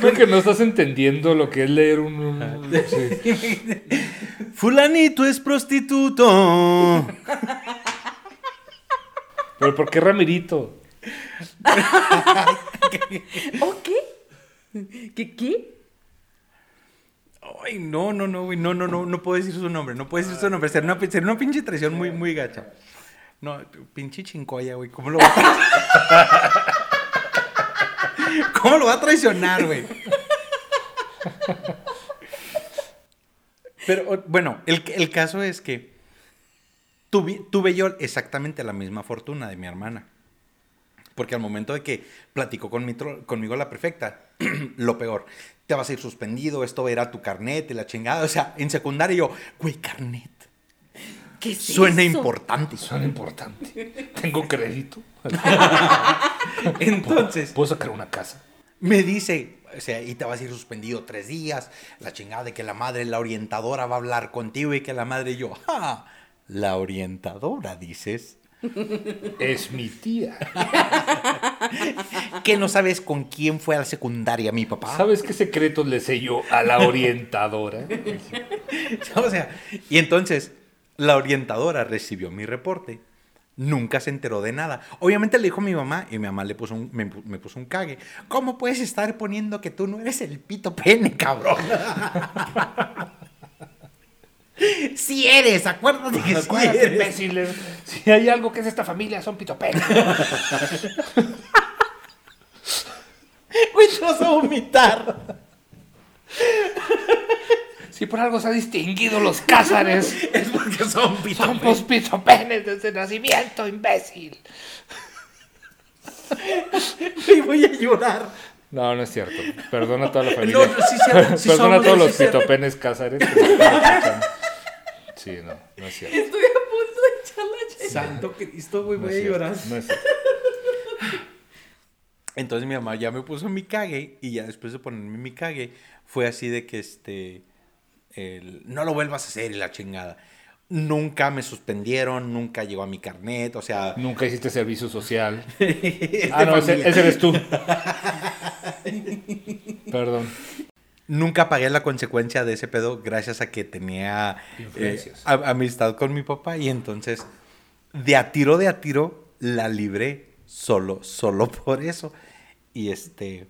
Creo que no estás entendiendo lo que es leer un... un- sí. Fulanito es prostituto. Pero ¿por qué Ramirito? ¿O qué? ¿Qué qué? Ay, no, no, no, güey. No, no, no, no puedo decir su nombre. No puedo decir su nombre. Sería una, una pinche traición muy, muy gacha. No, pinche chincoya, güey. ¿Cómo lo va a ¿Cómo lo va a traicionar, güey? Pero, bueno, el, el caso es que tuve, tuve yo exactamente la misma fortuna de mi hermana. Porque al momento de que platicó con mi conmigo la perfecta, lo peor, te vas a ir suspendido, esto era tu carnet y la chingada. O sea, en secundaria yo, güey, carnet. ¿Qué es Suena eso? importante. Suena importante. Tengo crédito. Entonces, Puedo sacar una casa. me dice, o sea, y te vas a ir suspendido tres días, la chingada de que la madre, la orientadora va a hablar contigo y que la madre y yo, ah, la orientadora, dices. Es mi tía. Que no sabes con quién fue a la secundaria mi papá. ¿Sabes qué secretos le sé yo a la orientadora? O sea, y entonces la orientadora recibió mi reporte. Nunca se enteró de nada. Obviamente le dijo a mi mamá y mi mamá le puso un, me, me puso un cague. ¿Cómo puedes estar poniendo que tú no eres el pito pene, cabrón? Si eres, acuérdate que sí Acuérdate, eres. imbéciles. Si hay algo que es esta familia, son pitopenes. Güey, te vas a vomitar. Si por algo se ha distinguido los cázares, Es porque son pito somos pitopenes desde nacimiento, imbécil. Y voy a llorar. No, no es cierto. Perdona a toda la familia. No, no, sí, sí, sí Perdona a todos los sí. pitopenes cázares. que. Sí, no, no es cierto. Estoy a punto de echar la Santo Cristo, güey, No voy a llorar. no es cierto. Entonces mi mamá ya me puso mi cague y ya después de ponerme mi cague fue así de que este el, no lo vuelvas a hacer y la chingada. Nunca me suspendieron, nunca llegó a mi carnet, o sea, Nunca hiciste servicio social. es Ah, no, ese, ese eres tú. Perdón. nunca pagué la consecuencia de ese pedo gracias a que tenía eh, a- amistad con mi papá y entonces de a tiro de a tiro la libré solo, solo por eso. Y este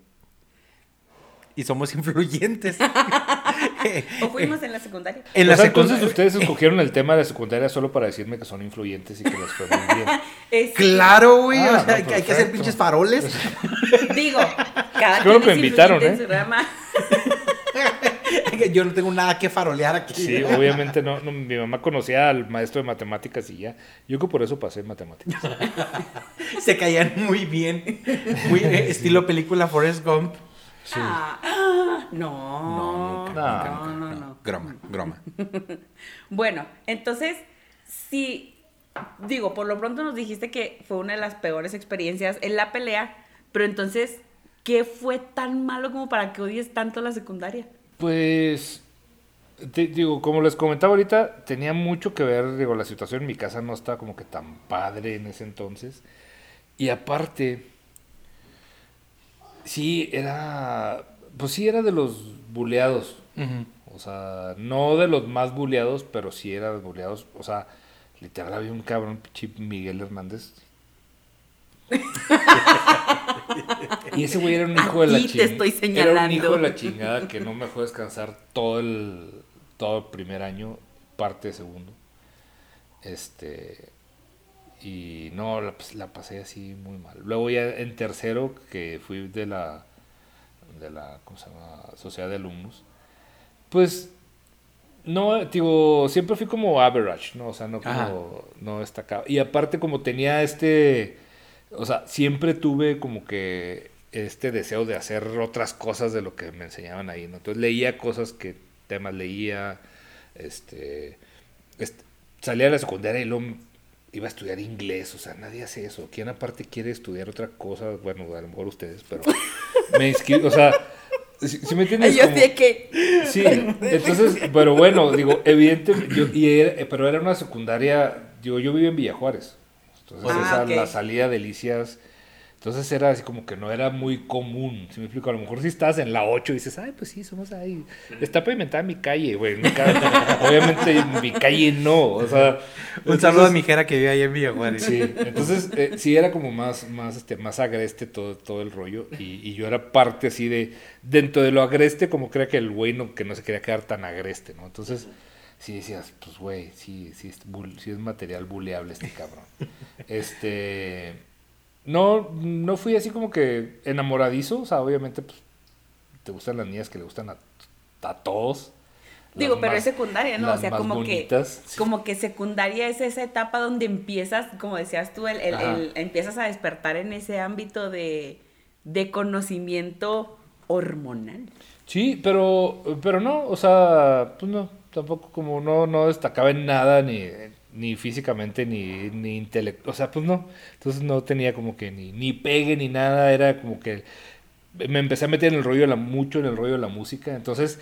y somos influyentes. ¿O fuimos en la secundaria? En O la sea, secundaria- entonces ustedes escogieron el tema de la secundaria solo para decirme que son influyentes y que les fue muy bien. Es- Claro, güey. Ah, o sea, no, que hay que hacer pinches faroles. Digo, cada Creo que es invitaron, ¿eh? en su rama. Yo no tengo nada que farolear aquí. Sí, obviamente no, no, Mi mamá conocía al maestro de matemáticas y ya. Yo que por eso pasé en matemáticas. Se caían muy bien. Muy eh, estilo película Forrest Gump. Ah, ah, no. No, nunca, No. nunca, nunca, no, no. no. Groma, groma. Bueno, entonces, sí, digo, por lo pronto nos dijiste que fue una de las peores experiencias en la pelea, pero entonces, ¿qué fue tan malo como para que odies tanto la secundaria? Pues, te- digo, como les comentaba ahorita, tenía mucho que ver, digo, la situación en mi casa no estaba como que tan padre en ese entonces. Y aparte, sí, era, pues sí, era de los buleados. O sea, no de los más buleados, pero sí era de buleados. O sea, literal había un cabrón, Chip Miguel Hernández. y ese güey era un hijo de la ti te chingada. estoy Era un señalando. hijo de la chingada que no me dejó descansar todo el, todo el primer año, parte de segundo. Este. Y no, la, pues, la pasé así muy mal. Luego ya en tercero, que fui de la, de la, ¿cómo se llama? Sociedad de alumnos. Pues, no, digo, siempre fui como average, ¿no? O sea, no Ajá. como, no destacaba. Y aparte como tenía este, o sea, siempre tuve como que este deseo de hacer otras cosas de lo que me enseñaban ahí, ¿no? Entonces leía cosas que, temas leía, este, este, salía de la secundaria y luego iba a estudiar inglés, o sea, nadie hace eso. ¿Quién aparte quiere estudiar otra cosa? Bueno, a lo mejor ustedes, pero me inscribí, o sea, si, me entiendes? Yo Como- que... Sí, entonces, pero bueno, digo, evidentemente, yo, y era- pero era una secundaria, digo, yo vivo en Villa Juárez. Entonces, Ah, esa, la salida de Delicias, Entonces era así como que no era muy común, si me explico, a lo mejor si estás en la 8 y dices, ay, pues sí, somos ahí, está pavimentada mi calle, güey, mi calle- obviamente en mi calle no, o sea... Un saludo a entonces- mi jera que vive ahí en Villa Juárez. Sí, entonces eh, sí era como más, más, este, más agreste todo, todo el rollo y, y yo era parte así de, dentro de lo agreste como crea que el güey no, que no se quería quedar tan agreste, ¿no? Entonces sí decías, pues güey, sí, sí, es, sí es material buleable este cabrón. Este, no, no fui así como que enamoradizo, o sea, obviamente pues te gustan las niñas que le gustan a, a todos. Digo, las pero más- es secundaria, ¿no? O sea, como bonitas, que como que secundaria es esa etapa donde empiezas, como decías tú, el, el- el- empiezas a despertar en ese ámbito de, de conocimiento hormonal. Sí, pero, pero no, o sea, pues no, tampoco como no, no destacaba en nada, ni, ni físicamente, ni, ni intelecto, o sea, pues no, entonces no tenía como que ni, ni pegue ni nada, era como que me empecé a meter en el rollo de la, mucho en el rollo de la música, entonces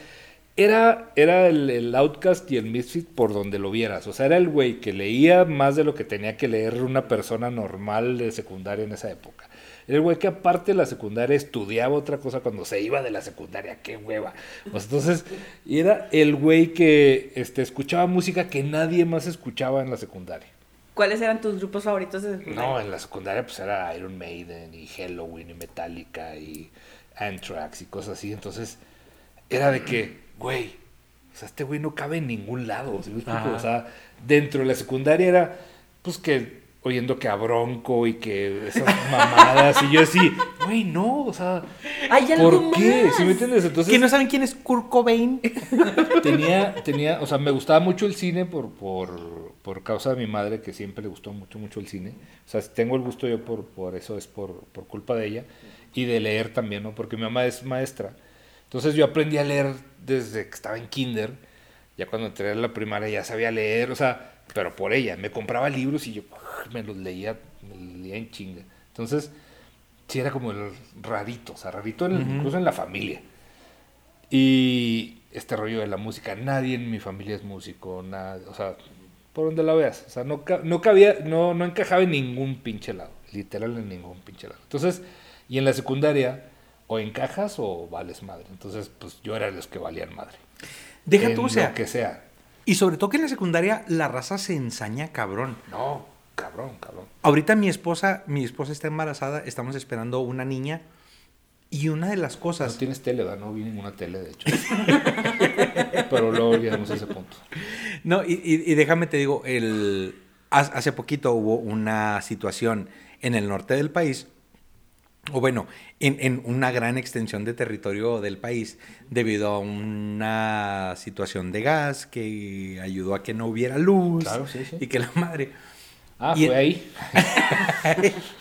era, era el, el outcast y el misfit por donde lo vieras, o sea, era el güey que leía más de lo que tenía que leer una persona normal de secundaria en esa época. Era el güey que aparte de la secundaria estudiaba otra cosa cuando se iba de la secundaria, qué hueva. Pues entonces, y era el güey que este, escuchaba música que nadie más escuchaba en la secundaria. ¿Cuáles eran tus grupos favoritos de secundaria? No, en la secundaria pues era Iron Maiden y Halloween y Metallica y Anthrax y cosas así. Entonces era de que, güey, o sea, este güey no cabe en ningún lado. O sea, dentro de la secundaria era, pues que oyendo que a Bronco y que esas mamadas. y yo así, güey, no, o sea, ¿Hay algo ¿por qué? más? ¿Sí me entiendes? Entonces ¿Quién no saben quién es Kurt Cobain? tenía, tenía, o sea, me gustaba mucho el cine por, por, por causa de mi madre, que siempre le gustó mucho, mucho el cine. O sea, si tengo el gusto yo por, por eso, es por, por culpa de ella. Y de leer también, ¿no? Porque mi mamá es maestra. Entonces yo aprendí a leer desde que estaba en kinder. Ya cuando entré a la primaria ya sabía leer, o sea, pero por ella. Me compraba libros y yo me los leía, me los leía en chinga. Entonces, sí era como el rarito, o sea, rarito en- incluso en la familia. Y este rollo de la música, nadie en mi familia es músico, nada, o sea, por donde la veas, o sea, no, no cabía, no, no encajaba en ningún pinche lado, literal en ningún pinche lado. Entonces, y en la secundaria, o encajas o vales madre. Entonces, pues yo era de los que valían madre. Deja En tú, o lo sea. que sea. Y sobre todo que en la secundaria la raza se ensaña cabrón. No, cabrón, cabrón. Ahorita mi esposa, mi esposa está embarazada, estamos esperando una niña. Y una de las No cosas. tienes tele, ¿verdad? No vi ninguna tele, de hecho. Pero luego olvidamos ese punto. No, y, y- y déjame te digo, el, ha- hace poquito hubo una situación en el norte del país, o bueno, en, en una gran extensión de territorio del país, debido a una situación de gas que ayudó a que no hubiera luz Claro, sí, sí. y que la madre... Ah, Y- fue ahí.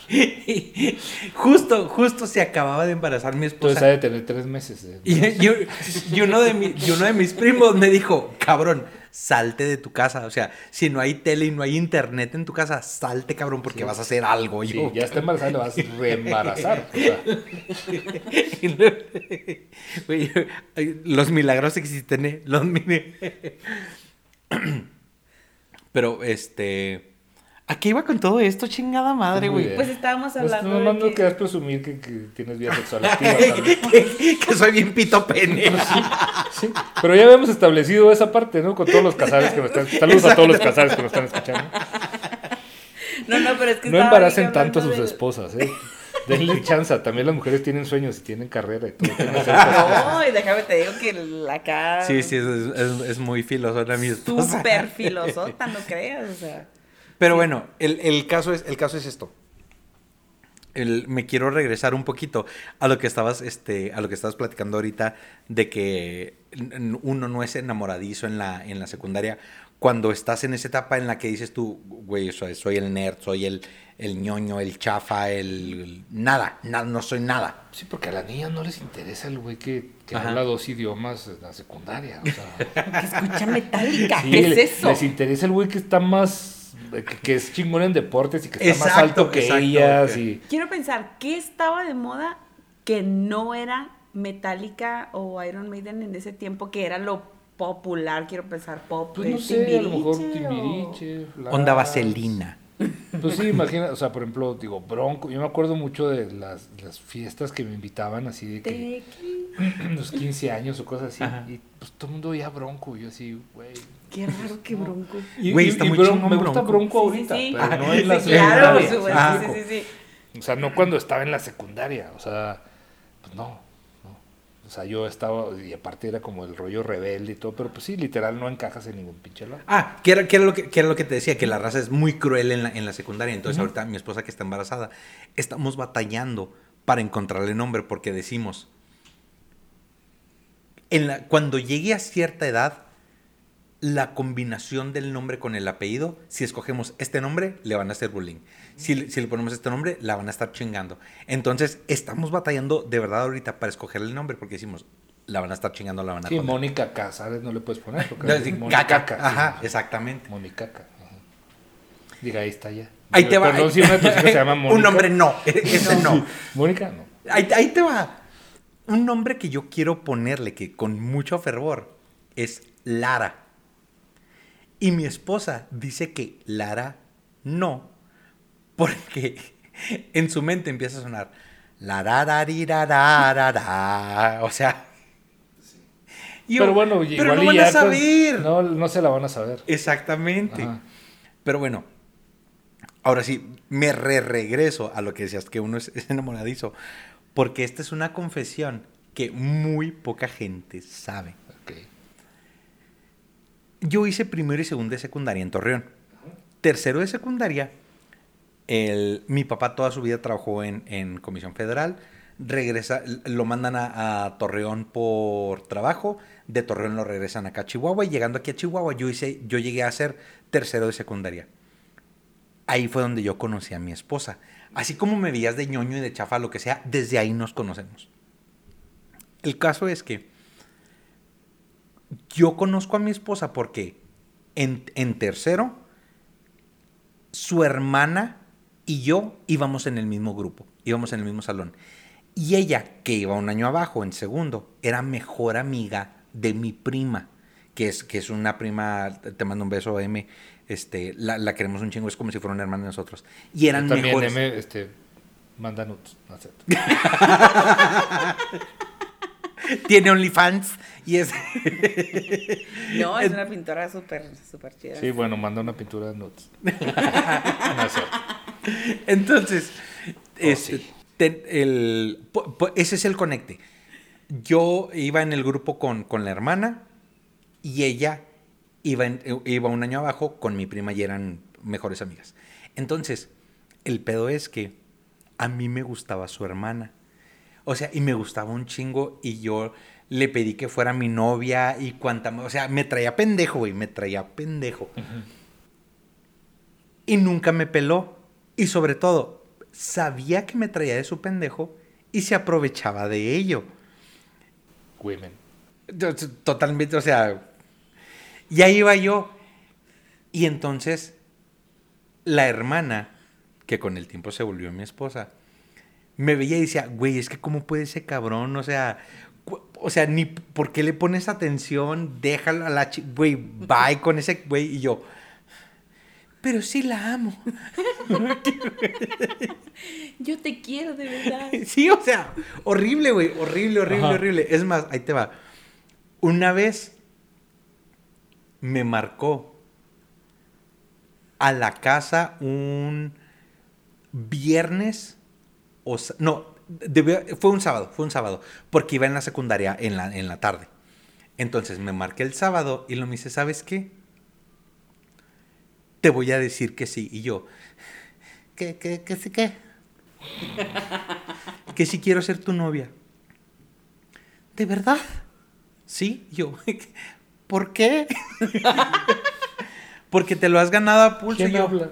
justo, justo se acababa de embarazar mi esposa. Entonces ha de tener tres meses. de- Y, y- y uno de mi- y uno de mis primos me dijo, cabrón, salte de tu casa. O sea, si no hay tele y no hay internet en tu casa, salte, cabrón, porque Sí. vas a hacer algo. Sí, yo, ya está embarazada, le vas a reembarazar. Los milagros existen, ¿eh? Los Pero, este... ¿A qué iba con todo esto, chingada madre, güey? Pues estábamos pues, hablando nomás de no que- querías presumir que, que tienes vida sexual activa. también. que, que soy bien pito pene. Sí, pero ya habíamos establecido esa parte, ¿no? Con todos los casares que nos están... Saludos a todos los casares que nos están escuchando. No, no, pero es que No embaracen tanto a sus del- esposas, ¿eh? Denle chance. También las mujeres tienen sueños y tienen carrera y todo. No, y déjame te digo que la acá. Sí, sí, es, es- es muy filosona mi esposa. Súper filosota, no creas, o sea. Pero bueno, el, el caso es, el caso es esto. El- me quiero regresar un poquito a lo que estabas, este, a lo que estabas platicando ahorita de que uno no es enamoradizo en la, en la secundaria. Cuando estás en esa etapa en la que dices tú, güey, soy, soy el nerd, soy el, el ñoño, el chafa, el, el- nada, na- no soy nada. Sí, porque a las niñas no les interesa el güey que, que habla dos idiomas en la secundaria. O sea, Que escucha metálica, sí, ¿qué es eso? Les interesa el güey que está más... Que, que es chingón en deportes y que está más alto que exacto, ellas. Y, Quiero pensar, ¿qué estaba de moda que no era Metallica o Iron Maiden en ese tiempo, que era lo popular? Quiero pensar, pop. pues no sé, a lo mejor Timbiriche o-. Onda vaselina. Pues sí, imagina, o sea, por ejemplo, digo, Bronco. Yo me acuerdo mucho de las, las fiestas que me invitaban así de que Tequi. los 15 años o cosas así. Ajá. Y pues todo el mundo veía Bronco. Y yo así, güey. Qué raro que bronco. Güey, está y muy Bron- chingón Me gusta Bronco. Bronco Sí, sí, ahorita, sí. pero Ah, no en la claro, secundaria. supuesto, Ah. sí, sí, sí. O sea, no cuando estaba en la secundaria. O sea, pues no, no. O sea, yo estaba, y aparte era como el rollo rebelde y todo, pero pues sí, literal no encajas en ningún pinche lado. Ah, que era, que era lo que, que era lo que te decía, que la raza es muy cruel en la, en la secundaria. Entonces, ahorita mi esposa que está embarazada, estamos batallando para encontrarle nombre porque decimos, en la, cuando llegue a cierta edad, la combinación del nombre con el apellido, si escogemos este nombre, le van a hacer bullying. Si, le- si le ponemos este nombre, la van a estar chingando. Entonces, estamos batallando de verdad ahorita para escogerle el nombre porque decimos, la van a estar chingando, la van a Sí, joder. Mónica Casares no le puedes poner. Porque No, es sí, Mónica caca. Caca, Ajá, sí. exactamente. Mónica Caca. ajá. Diga, ahí está ya. Ahí te va. Perdón si una se llama Mónica. Un nombre no, ese no. Mónica, no. Ahí, ahí te va. Un nombre que yo quiero ponerle, que con mucho fervor, es Lara. Y mi esposa dice que Lara no, porque en su mente empieza a sonar la O sea. yo, pero bueno, pero igual no van a pues, saber. no, no se la van a saber. Exactamente. Ajá. Pero bueno, ahora sí, me re regreso a lo que decías, que uno es, es enamoradizo. Porque esta es una confesión que muy poca gente sabe. Yo hice primero y segundo de secundaria en Torreón. Tercero de secundaria, el- mi papá toda su vida trabajó en, en Comisión Federal. Regresa, lo mandan a, a Torreón por trabajo. De Torreón lo regresan acá a Chihuahua. Y llegando aquí a Chihuahua, yo, hice, yo llegué a ser tercero de secundaria. Ahí fue donde yo conocí a mi esposa. Así como me veías de ñoño y de chafa, lo que sea, desde ahí nos conocemos. El caso es que yo conozco a mi esposa porque en, en tercero, su hermana y yo íbamos en el mismo grupo, íbamos en el mismo salón. Y ella, que iba un año abajo, en segundo, era mejor amiga de mi prima, que es, que es una prima, te mando un beso, M, este, la, la queremos un chingo, es como si fuera una hermana de nosotros. Y eran También mejores. M, este, manda nuts. No. Tiene OnlyFans y es... No, es una pintora súper, súper chida. Sí, bueno, manda una pintura de nuts. No, es cierto. Entonces, este, Oh, sí. te- el, po- po- ese es el conecte. Yo iba en el grupo con, con la hermana y ella iba, en- iba un año abajo con mi prima y eran mejores amigas. Entonces, el pedo es que a mí me gustaba su hermana. O sea, y me gustaba un chingo y yo le pedí que fuera mi novia y cuanta... O sea, me traía pendejo, güey, me traía pendejo. Y nunca me peló. Y sobre todo, sabía que me traía de su pendejo y se aprovechaba de ello. Women. Totalmente, o sea. Y ahí iba yo. Y entonces, la hermana, que con el tiempo se volvió mi esposa, me veía y decía, güey, es que cómo puede ese cabrón, o sea, o sea, ni por qué le pones atención, déjalo a la chi, güey, bye con ese güey. Y yo, pero sí la amo. Yo te quiero de verdad. Sí, o sea, horrible, güey, horrible, horrible, Ajá. horrible. Es más, ahí te va. Una vez me marcó a la casa un viernes o no, debió- fue un sábado, fue un sábado, porque iba en la secundaria en la, en la tarde. Entonces me marqué el sábado y lo me dice, ¿sabes qué? Te voy a decir que sí. Y yo, ¿qué, qué, qué, sí, qué? que si quiero ser tu novia. ¿De verdad? Sí, yo. ¿Por qué? Porque te lo has ganado a pulso. ¿Quién y yo, habla?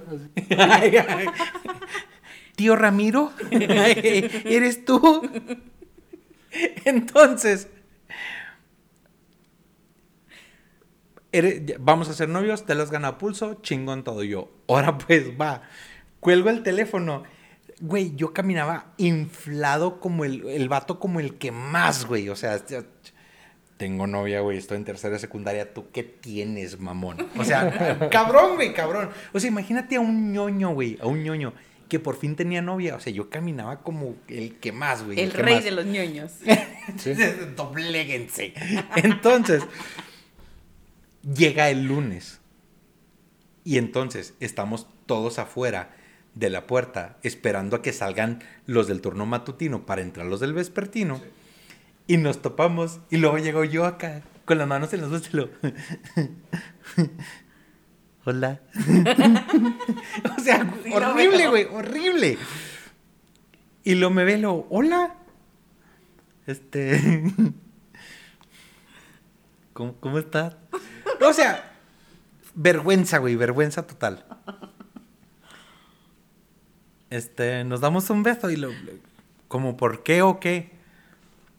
Tío Ramiro, ¿eres tú? Entonces, vamos a ser novios, te lo has ganado a pulso, chingón todo yo. Ahora pues va, cuelgo el teléfono. Güey, yo caminaba inflado como el, el vato como el que más, güey. O sea, Tengo novia, güey, estoy en tercera secundaria. ¿Tú qué tienes, mamón? O sea, cabrón, güey, cabrón. O sea, imagínate a un ñoño, güey, a un ñoño que por fin tenía novia. O sea, yo caminaba como el que más, güey. El que rey más. de los ñoños. Sí. Dobléguense. Entonces, llega el lunes. Y entonces estamos todos afuera de la puerta esperando a que salgan los del turno matutino para entrar los del vespertino. Y nos topamos. Y luego llego yo acá con las manos en los dos y lo... Hola. o sea, horrible, güey, horrible. Y lo me ve, lo, hola. Este. ¿Cómo, cómo estás? O sea, vergüenza, güey, vergüenza total. Este, nos damos un beso y lo. ¿Como por qué o qué?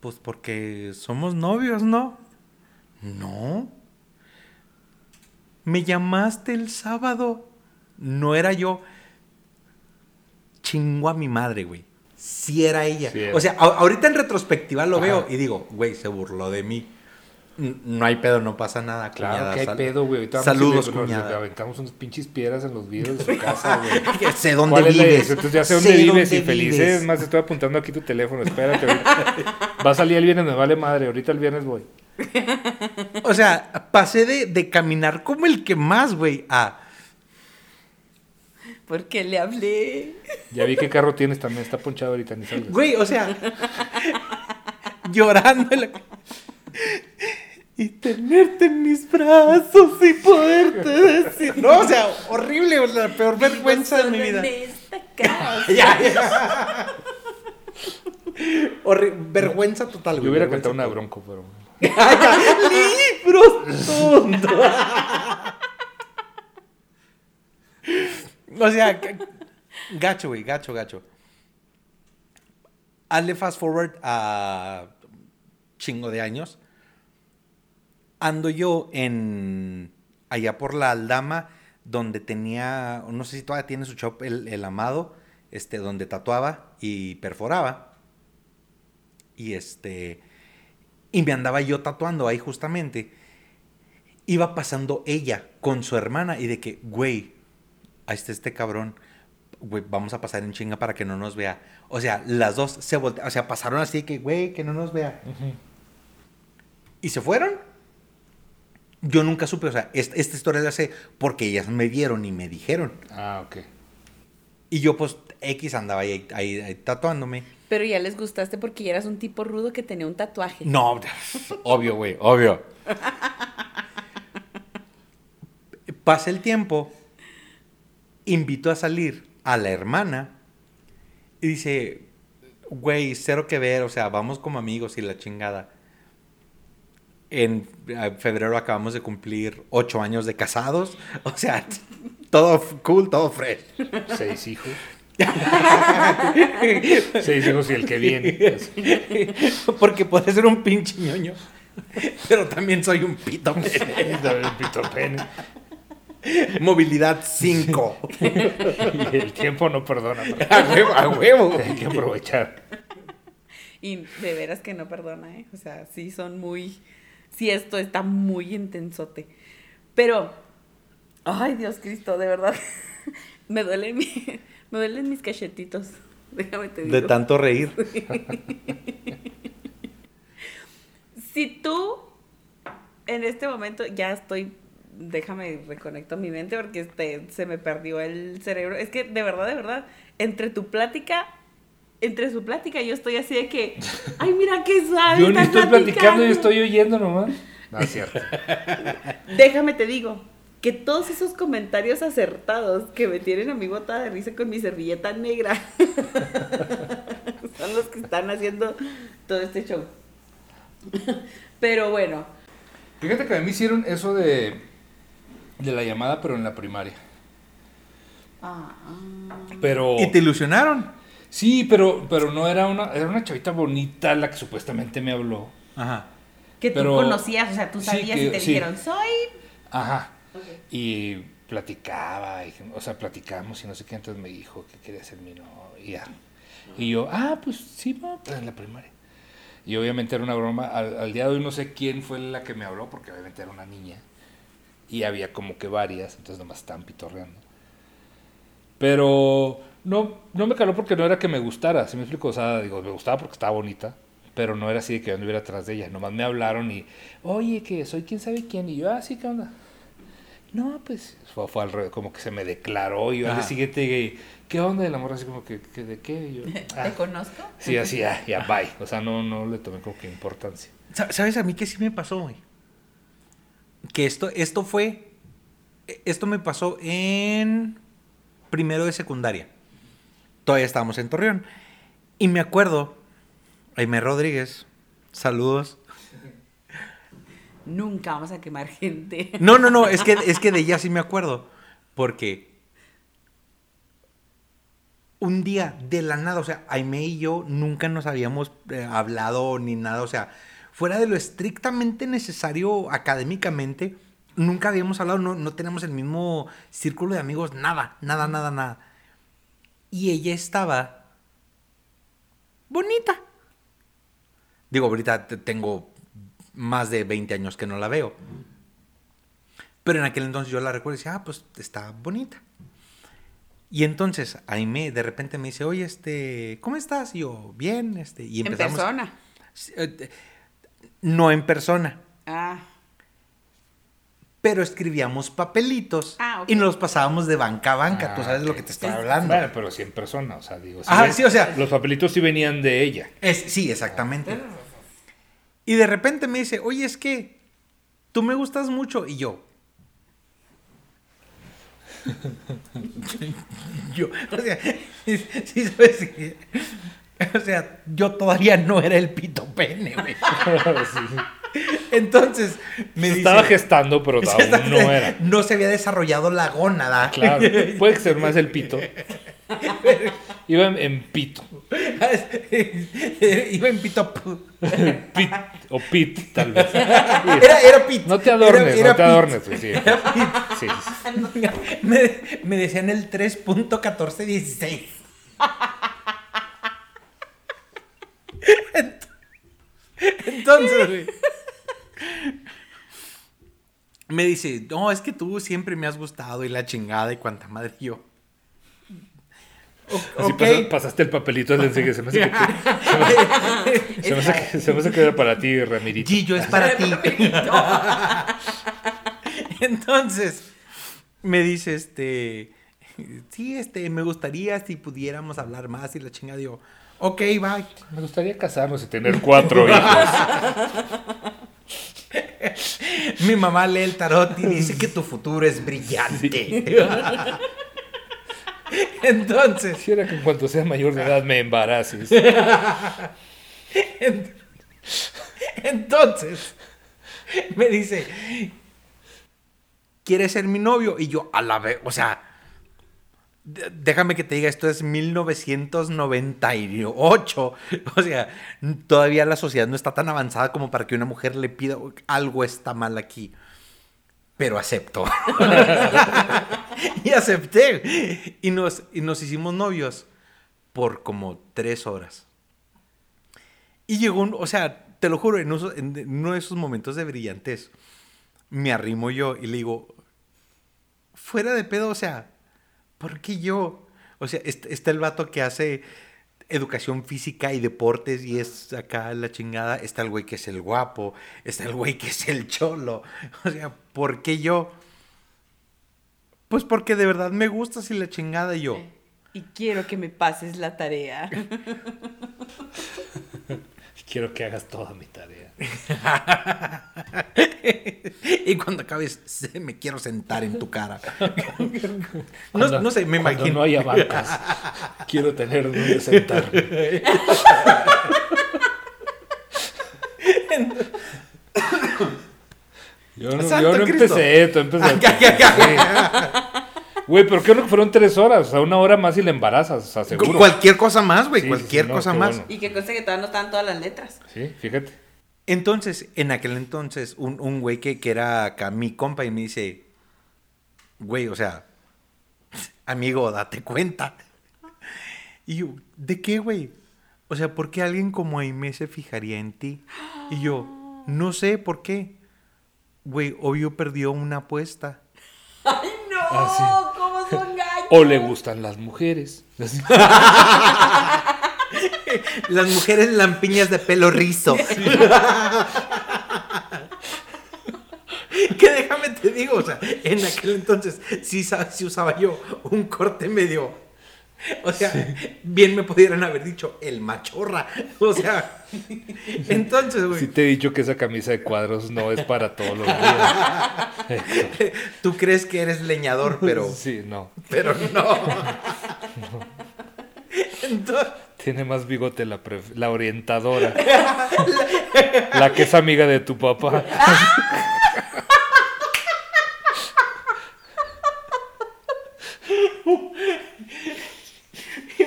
Pues porque somos novios, ¿no? No. Me llamaste el sábado. No era yo. Chingo a mi madre, güey. Sí era ella. Sí era. O sea, ahorita en retrospectiva lo Ajá. veo y digo, güey, se burló de mí. No hay pedo, no pasa nada, Claro cuñada. que hay Sal- pedo, güey. Saludos, y le- nos- le cuñada. aventamos unas pinches piedras en los vidrios de su casa, güey. Sé dónde ¿Cuál es la vives. Entonces ya sé dónde Sé vives y dónde felices. vives. Es más, estoy apuntando aquí tu teléfono. Espérate. Va a salir el viernes, me vale madre. Ahorita el viernes voy. O sea, pasé de, de caminar como el que más, güey, a... Porque le hablé. Ya vi qué carro tienes también. Está ponchado ahorita, ni salgas. Güey, o sea, llorando. en la- Y tenerte en mis brazos y poderte decir. No, o sea, horrible, la peor vergüenza de mi vida. En esta casa. Ya, ya. Horri- vergüenza total, güey. Yo hubiera cantado una bronco, pero. ¡Libros, tonto! o sea, gacho, güey, gacho, gacho. Hazle fast forward a chingo de años. Ando yo en. allá por la Aldama, donde tenía. No sé si todavía tiene su shop el, el amado, este, donde tatuaba y perforaba. Y este. Y me andaba yo tatuando ahí justamente. Iba pasando ella con su hermana y de que, güey, ahí está este cabrón. Güey, vamos a pasar en chinga para que no nos vea. O sea, las dos se voltearon, o sea, pasaron así de que, güey, que no nos vea. Y se fueron. Yo nunca supe, o sea, esta, esta historia la sé porque ellas me vieron y me dijeron. Ah, ok. Y yo, pues, X andaba ahí, ahí- ahí tatuándome. Pero ya les gustaste porque ya eras un tipo rudo que tenía un tatuaje. No, obvio, güey, obvio. Pasa el tiempo, invito a salir a la hermana y dice, güey, cero que ver, o sea, vamos como amigos y la chingada. En eh, febrero acabamos de cumplir ocho años de casados, o sea, todo cool, todo fresh. Seis hijos. Seis hijos y el que viene. Porque puede ser un pinche ñoño, pero también soy un pito. Pene. Movilidad 5. Y el tiempo no perdona. A huevo, a huevo. Hay que aprovechar. Y de veras que no perdona, ¿eh? O sea, sí son muy... Sí, esto está muy intensote. Pero... Ay, Dios Cristo, de verdad. me duelen mi... Me duelen mis cachetitos. Déjame te digo. De tanto reír. Si tú en este momento ya estoy, déjame reconecto mi mente porque este, se me perdió el cerebro. Es que de verdad, de verdad, entre tu plática, entre su plática, yo estoy así de que, ay, mira qué suave. Yo ni están estoy platicando, yo platicando". estoy oyendo nomás. No, es cierto. Déjame te digo que todos esos comentarios acertados que me tienen a mi botada de risa con mi servilleta negra son los que están haciendo todo este show. Pero bueno, Fíjate que a mí hicieron eso de, de la llamada, pero en la primaria. ah, Pero. ¿Y te ilusionaron? Sí, pero, pero no era una, era una chavita bonita la que supuestamente me habló. Ajá. que tú Pero- conocías, o sea, tú sí, sabías que- y te sí. dijeron, soy... Ajá. Y platicaba, y, o sea, platicamos y no sé qué, entonces me dijo que quería ser mi novia. Y yo, ah, pues sí, va, pues, en la primaria. Y obviamente era una broma. Al, al día de hoy no sé quién fue la que me habló, porque obviamente era una niña. Y había como que varias, entonces nomás estaban pitorreando. Pero no, no me caló porque no era que me gustara, ¿sí me explico? O sea, digo, me gustaba porque estaba bonita, pero no era así de que yo anduviera atrás de ella. Nomás me hablaron y, oye, que soy quién sabe quién. Y yo, ah, sí, ¿qué onda? No, pues fue, fue al revés, como que se me declaró y yo al día Ah. siguiente llegué, ¿qué onda? El amor así como que, que ¿de qué? Y yo, "Ah". ¿Te conozco? Sí, así, ya, ya, bye. O sea, no, no le tomé como que importancia. Sa- ¿Sabes a mí qué sí me pasó, güey? Que esto, esto fue. Esto me pasó en primero de secundaria. Todavía estábamos en Torreón. Y me acuerdo, Aime Rodríguez, saludos. Nunca vamos a quemar gente. No, no, no, es que, es que de ella sí me acuerdo. Porque un día, de la nada, o sea, Aime y yo nunca nos habíamos eh, hablado ni nada, o sea, fuera de lo estrictamente necesario académicamente, nunca habíamos hablado, no, no tenemos el mismo círculo de amigos, nada, nada, nada, nada. Y ella estaba bonita. Digo, ahorita te- tengo más de 20 años que no la veo. Pero en aquel entonces yo la recuerdo y decía, ah, pues está bonita. Y entonces Aime de repente me dice, oye, este, ¿cómo estás? Y yo, bien, este, y En empezamos. persona. Sí, eh, No en persona, Ah, pero escribíamos papelitos Ah, y nos los pasábamos de banca a banca. Tú Ah, sabes de lo que te estoy hablando. Bueno, pero sí en persona, o sea, digo. Ajá, ven- sí, o sea- Los papelitos sí venían de ella. Es, sí, exactamente. Y de repente me dice, oye, es que tú me gustas mucho. Y yo. yo, o sea, sí, sabes que- O sea, yo todavía no era el pito pene, güey. Sí. Entonces, me Se dice. estaba gestando, pero aún no era. No se había desarrollado la gónada. Claro, puede ser más el pito. Iba en, en pito. Iba en pito. Pit, o pit, tal vez. Era, era pit. No te adornes, Era- era no te pit. adornes. güey, Sí, sí, sí. Me, me decían el 3.1416. Ent- Entonces, güey, me dice, no, es que tú siempre me has gustado y la chingada y cuanta madre yo. Así ok. pasa- pasaste el papelito le enseguida. Se me hace que, se me hace- se me hace que, se me hace que era para ti, Ramirito. Gillo es para ti. Entonces, me dice, este, sí, este, me gustaría si pudiéramos hablar más y la chingada. Digo, ok, bye. Me gustaría casarnos y tener cuatro hijos. Mi mamá lee el tarot y dice que tu futuro es brillante. Entonces, Quisiera que en cuanto sea mayor de edad me embaraces. entonces, me dice, ¿quieres ser mi novio? Y yo, a la vez, o sea, déjame que te diga, esto es 1998. O sea, todavía la sociedad no está tan avanzada como para que una mujer le pida algo está mal aquí. Pero acepto. y acepté. Y nos, y nos hicimos novios por como tres horas. Y llegó un, o sea, te lo juro, en, en uno de esos momentos de brillantez, me arrimo yo y le digo, fuera de pedo, o sea, ¿por qué yo? O sea, est- está el vato que hace educación física y deportes y es acá la chingada, está el güey que es el guapo, está el güey que es el cholo, o sea, ¿por qué yo? Pues porque de verdad me gusta si la chingada y yo. y quiero que me pases la tarea. Quiero que hagas toda mi tarea. y cuando acabes, me quiero sentar en tu cara. No, Cuando- no sé, me imagino. no haya bancas. Quiero tener donde sentarme. Yo no, yo no empecé, tú empezaste. Ya, ya, ya. Sí. Güey, pero qué bueno que fueron tres horas, o sea, una hora más y le embarazas, o sea, seguro. Cualquier cosa más, güey, Sí, cualquier sí, no, cosa más. bueno. y que conste que todavía no están todas las letras. Sí, fíjate. Entonces, en aquel entonces, un, un güey que, que era acá mi compa y me dice, güey, o sea, amigo, date cuenta. Y yo, ¿de qué, güey? O sea, ¿por qué alguien como Aimee se fijaría en ti? Y yo, no sé por qué. Güey, obvio perdió una apuesta. ¡Ay, no! Ah, ¿Cómo son gallos? O le gustan las mujeres. Las mujeres lampiñas de pelo rizo. que déjame te digo, o sea, en aquel entonces sí, sa- sí usaba yo un corte medio. O sea, bien me pudieran haber dicho el machorra. O sea, entonces, güey, Sí te he dicho que esa camisa de cuadros no es para todos los días. tú crees que eres leñador, pero, Sí, no. pero no. Entonces, Tiene más bigote la, la orientadora. la que es amiga de tu papá.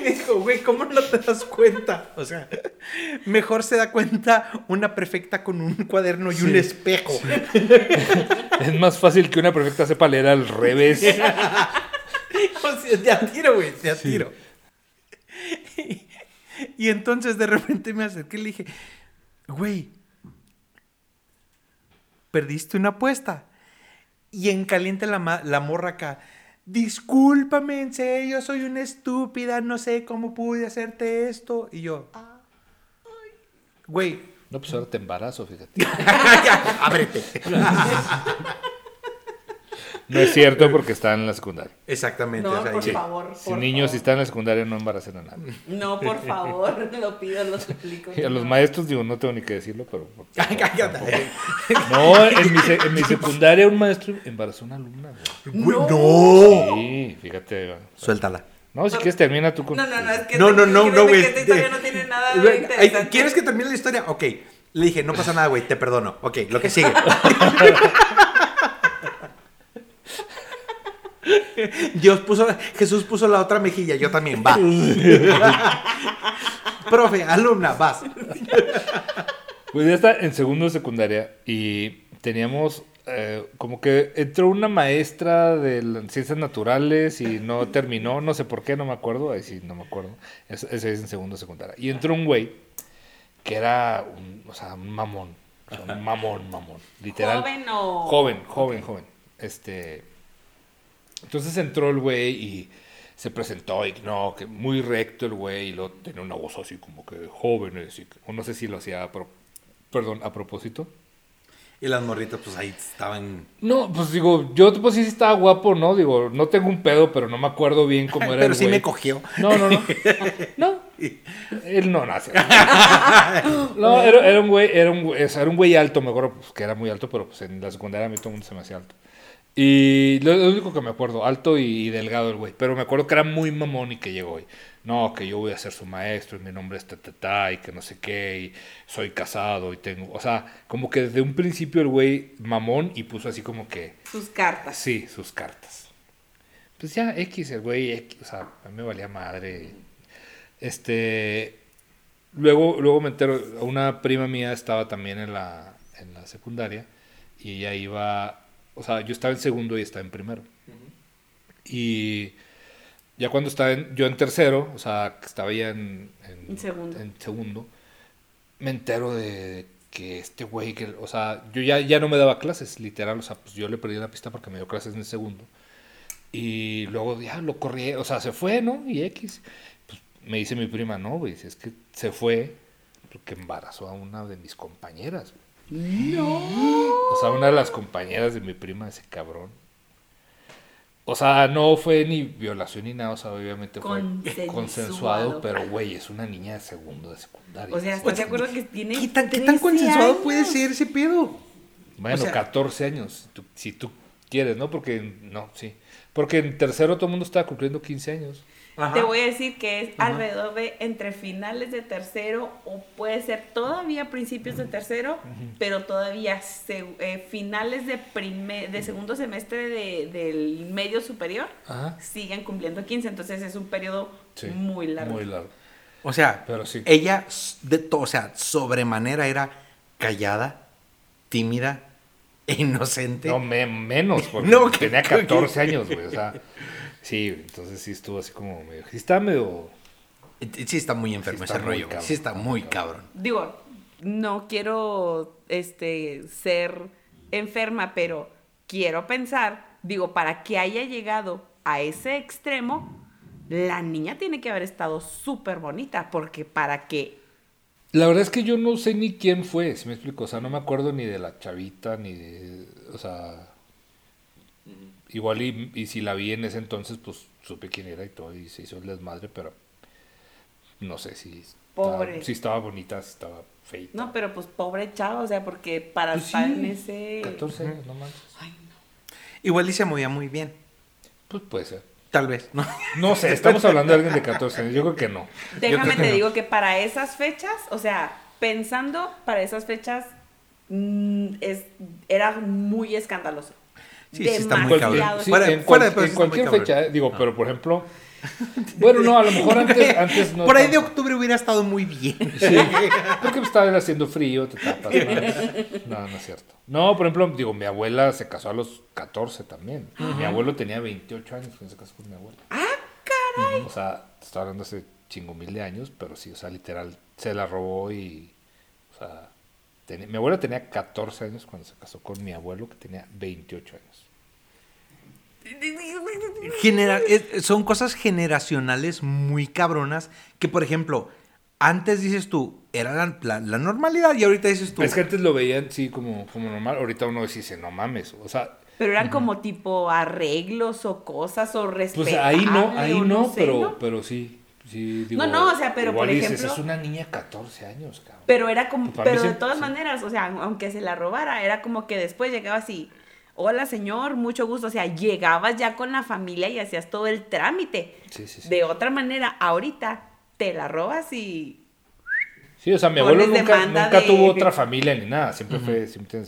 Dijo, güey, ¿cómo no te das cuenta? O sea, mejor se da cuenta una perfecta con un cuaderno y un Sí. espejo. Es más fácil que una perfecta sepa leer al revés. O sea, de a tiro, güey, de a tiro. Y, y entonces de repente me acerqué y le dije, güey, perdiste una apuesta. Y en caliente la, la morra acá, discúlpame, en serio, soy una estúpida, no sé cómo pude hacerte esto. Y yo, "Ay, güey, No, pues ahora te embarazo, fíjate. ábrete. No es cierto porque está en la secundaria. Exactamente. No, o sea, por favor. Si niños, si están en la secundaria, no embaracen a nadie. No, por favor, lo pido, lo suplico. Y a los maestros, digo, no tengo ni que decirlo, pero. No, en mi, en mi secundaria un maestro embarazó a una alumna. güey. No. Sí, fíjate. Suéltala. No, si quieres termina tú con. No, no, no, es que No, no, no, no, güey. Esta historia no tiene nada de. ¿Quieres que termine la historia? Ok. Le dije, no pasa nada, güey, te perdono. Ok, lo que sigue. Dios puso, Jesús puso la otra mejilla, yo también, va. Profe, alumna, vas. Pues ya está en segundo de secundaria y teníamos eh, como que entró una maestra de las ciencias naturales y no terminó, no sé por qué, no me acuerdo, ahí sí, no me acuerdo. Es- Ese es en segundo de secundaria. Y entró un güey que era un, o sea, un mamón, o sea, un mamón, mamón, literal. ¿Joven o...? Joven, joven, joven. Este. Entonces entró el güey y se presentó y no, que muy recto el güey y lo tenía una voz así como que y que- o no sé si lo hacía a pro- perdón, a propósito. Y las morritas, pues ahí estaban. No, pues digo, yo pues sí estaba guapo, ¿no? Digo, no tengo un pedo, pero no me acuerdo bien cómo era Pero el sí güey. me cogió. No, no, no. No. Él no nace. No, era, era un güey, era un era un güey alto, me acuerdo pues, que era muy alto, pero pues en la secundaria a mí todo el mundo se me hacía alto. Y lo, lo único que me acuerdo, alto y, y delgado el güey, pero me acuerdo que era muy mamón y que llegó y no, que yo voy a ser su maestro y mi nombre es Tatata y que no sé qué y soy casado y tengo, o sea, como que desde un principio el güey mamón y puso así como que Sus cartas. Sí, sus cartas. Pues ya, X, el güey, X, o sea, a mí me valía madre. Este. Luego, luego me entero, una prima mía estaba también en la, en la secundaria y ella iba, o sea, yo estaba en segundo y estaba en primero. Y ya cuando estaba en- yo en tercero, o sea, que estaba ya en, en- En segundo. en segundo, me entero de que este güey, que, o sea, yo ya, ya no me daba clases, literal, o sea, pues yo le perdí la pista porque me dio clases en el segundo. Y luego ya lo corrí, o sea, se fue, ¿no? Y X. Pues me dice mi prima, no, güey, es que se fue porque embarazó a una de mis compañeras. güey". O sea, una de las compañeras de mi prima, ese cabrón. O sea, no fue ni violación ni nada, o sea, obviamente fue Consensuado. consensuado, pero güey, es una niña de segundo de secundaria. O sea, ¿estás de acuerdo que tiene ¿Qué tan, qué tan 13 consensuado años? puede ser ese pedo? Bueno, O sea- 14 años, si tú, si tú quieres, ¿no? Porque, no, sí. Porque en tercero todo el mundo estaba cumpliendo 15 años. Te voy a decir que es alrededor de entre finales de tercero o puede ser todavía principios de tercero, pero todavía se- eh, finales de, prime- de segundo semestre de- del medio superior Ajá. siguen cumpliendo 15, entonces es un periodo Sí, muy largo. Muy largo. O sea, Pero sí. ella, de to- o sea, sobremanera era callada, tímida e inocente. No, me- menos, porque No, tenía que- 14 años, güey. O sea, sí, entonces sí estuvo así como medio. Sí, estaba medio Sí está muy enfermo Sí ese está muy rollo, cabrón. Sí está muy cabrón. Digo, no quiero este ser enferma, pero quiero pensar, digo, para que haya llegado a ese extremo, la niña tiene que haber estado súper bonita, porque para que La verdad es que yo no sé ni quién fue, si me explico. O sea, no me acuerdo ni de la chavita, ni de. O sea. Igual y, y si la vi en ese entonces, pues supe quién era y todo, y se hizo el desmadre, pero. No sé si. Pobre. Estaba, si estaba bonita, si estaba feita. No, pero pues pobre chavo, o sea, porque para Pues estar sí, en ese... 14 años, no manches. Igual y se movía muy bien. Pues puede ser. Tal vez, ¿no? No sé, estamos hablando de alguien de 14 años. Yo creo que no. Déjame te no. digo que para esas fechas, o sea, pensando para esas fechas, mm, es, era muy escandaloso. Sí, sí está muy cabrón. Sí, Fuera- en, fuera cual- en cualquier fecha, eh, digo, pero por ejemplo. Bueno, no, a lo mejor antes, antes no. Por ahí de octubre hubiera estado muy bien. Sí, porque estaba haciendo frío, te tapas. No, no, no es cierto. No, por ejemplo, digo, mi abuela se casó a los 14 también. Mi abuelo tenía 28 años cuando se casó con mi abuela. ¡Ah, caray! O sea, te estoy hablando hace chingo mil de años, pero sí, o sea, literal, se la robó y. O sea, mi abuela tenía 14 años cuando se casó con mi abuelo que tenía 28 años. Genera- son cosas generacionales muy cabronas que, por ejemplo, antes dices tú, era la, la- la normalidad y ahorita dices tú, Es que antes lo veían, sí, como, como normal. Ahorita uno dice, no mames. O sea, Pero eran como tipo arreglos o cosas o respeto. Pues ahí no, ahí no, pero, pero sí, sí, digo, No, no, o sea, pero, igual por dices, ejemplo- es una niña de 14 años, cabrón. Pero era como, Pues pero de todas sí. maneras, o sea, aunque se la robara, era como que después llegaba así, hola señor, mucho gusto, o sea, llegabas ya con la familia y hacías todo el trámite. Sí, sí, sí. De otra manera, ahorita te la robas y Sí, o sea, mi abuelo nunca, demanda nunca de- tuvo otra familia ni nada, siempre fue, siempre,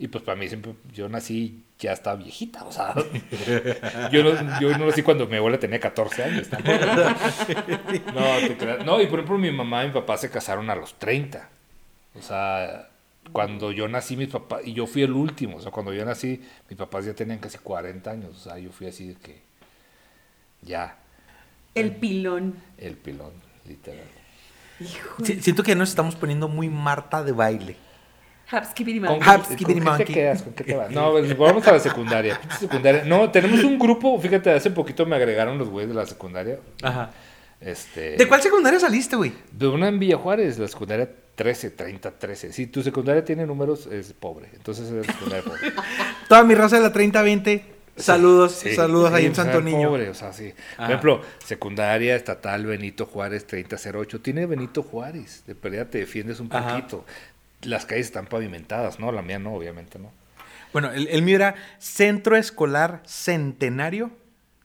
y pues para mí siempre, yo nací ya estaba viejita, o sea, yo no, yo no nací cuando mi abuela tenía 14 años. No, te creas. No, y por ejemplo mi mamá y mi papá se casaron a los 30, o sea, cuando yo nací mis papás, y yo fui el último, o sea, cuando yo nací mis papás ya tenían casi 40 años, o sea, yo fui así de que ya, el pilón. el pilón, literal. si- siento que nos estamos poniendo muy Marta de baile. Hapskibidi ¿Con. Haps, con Skibidi qué te Monkey. quedas? ¿Con qué te vas? No, pues, vamos a la secundaria. secundaria. No, tenemos un grupo, fíjate, hace poquito me agregaron los güeyes de la secundaria. Ajá. Este, ¿De cuál secundaria saliste, güey? De una en Villa Juárez, la secundaria 13, 30, 13. Si tu secundaria tiene números, es pobre. Entonces es secundaria pobre. Toda mi raza de la 3020. Saludos, Sí, saludos ahí sí, en o sea, Santo Niño. Pobre, o sea, sí. Por ejemplo, secundaria estatal Benito Juárez 3008. Tiene Benito Juárez. De pérdida te defiendes un Ajá. poquito. Las calles están pavimentadas, ¿no? La mía no, obviamente no. Bueno, el, el mío era Centro Escolar Centenario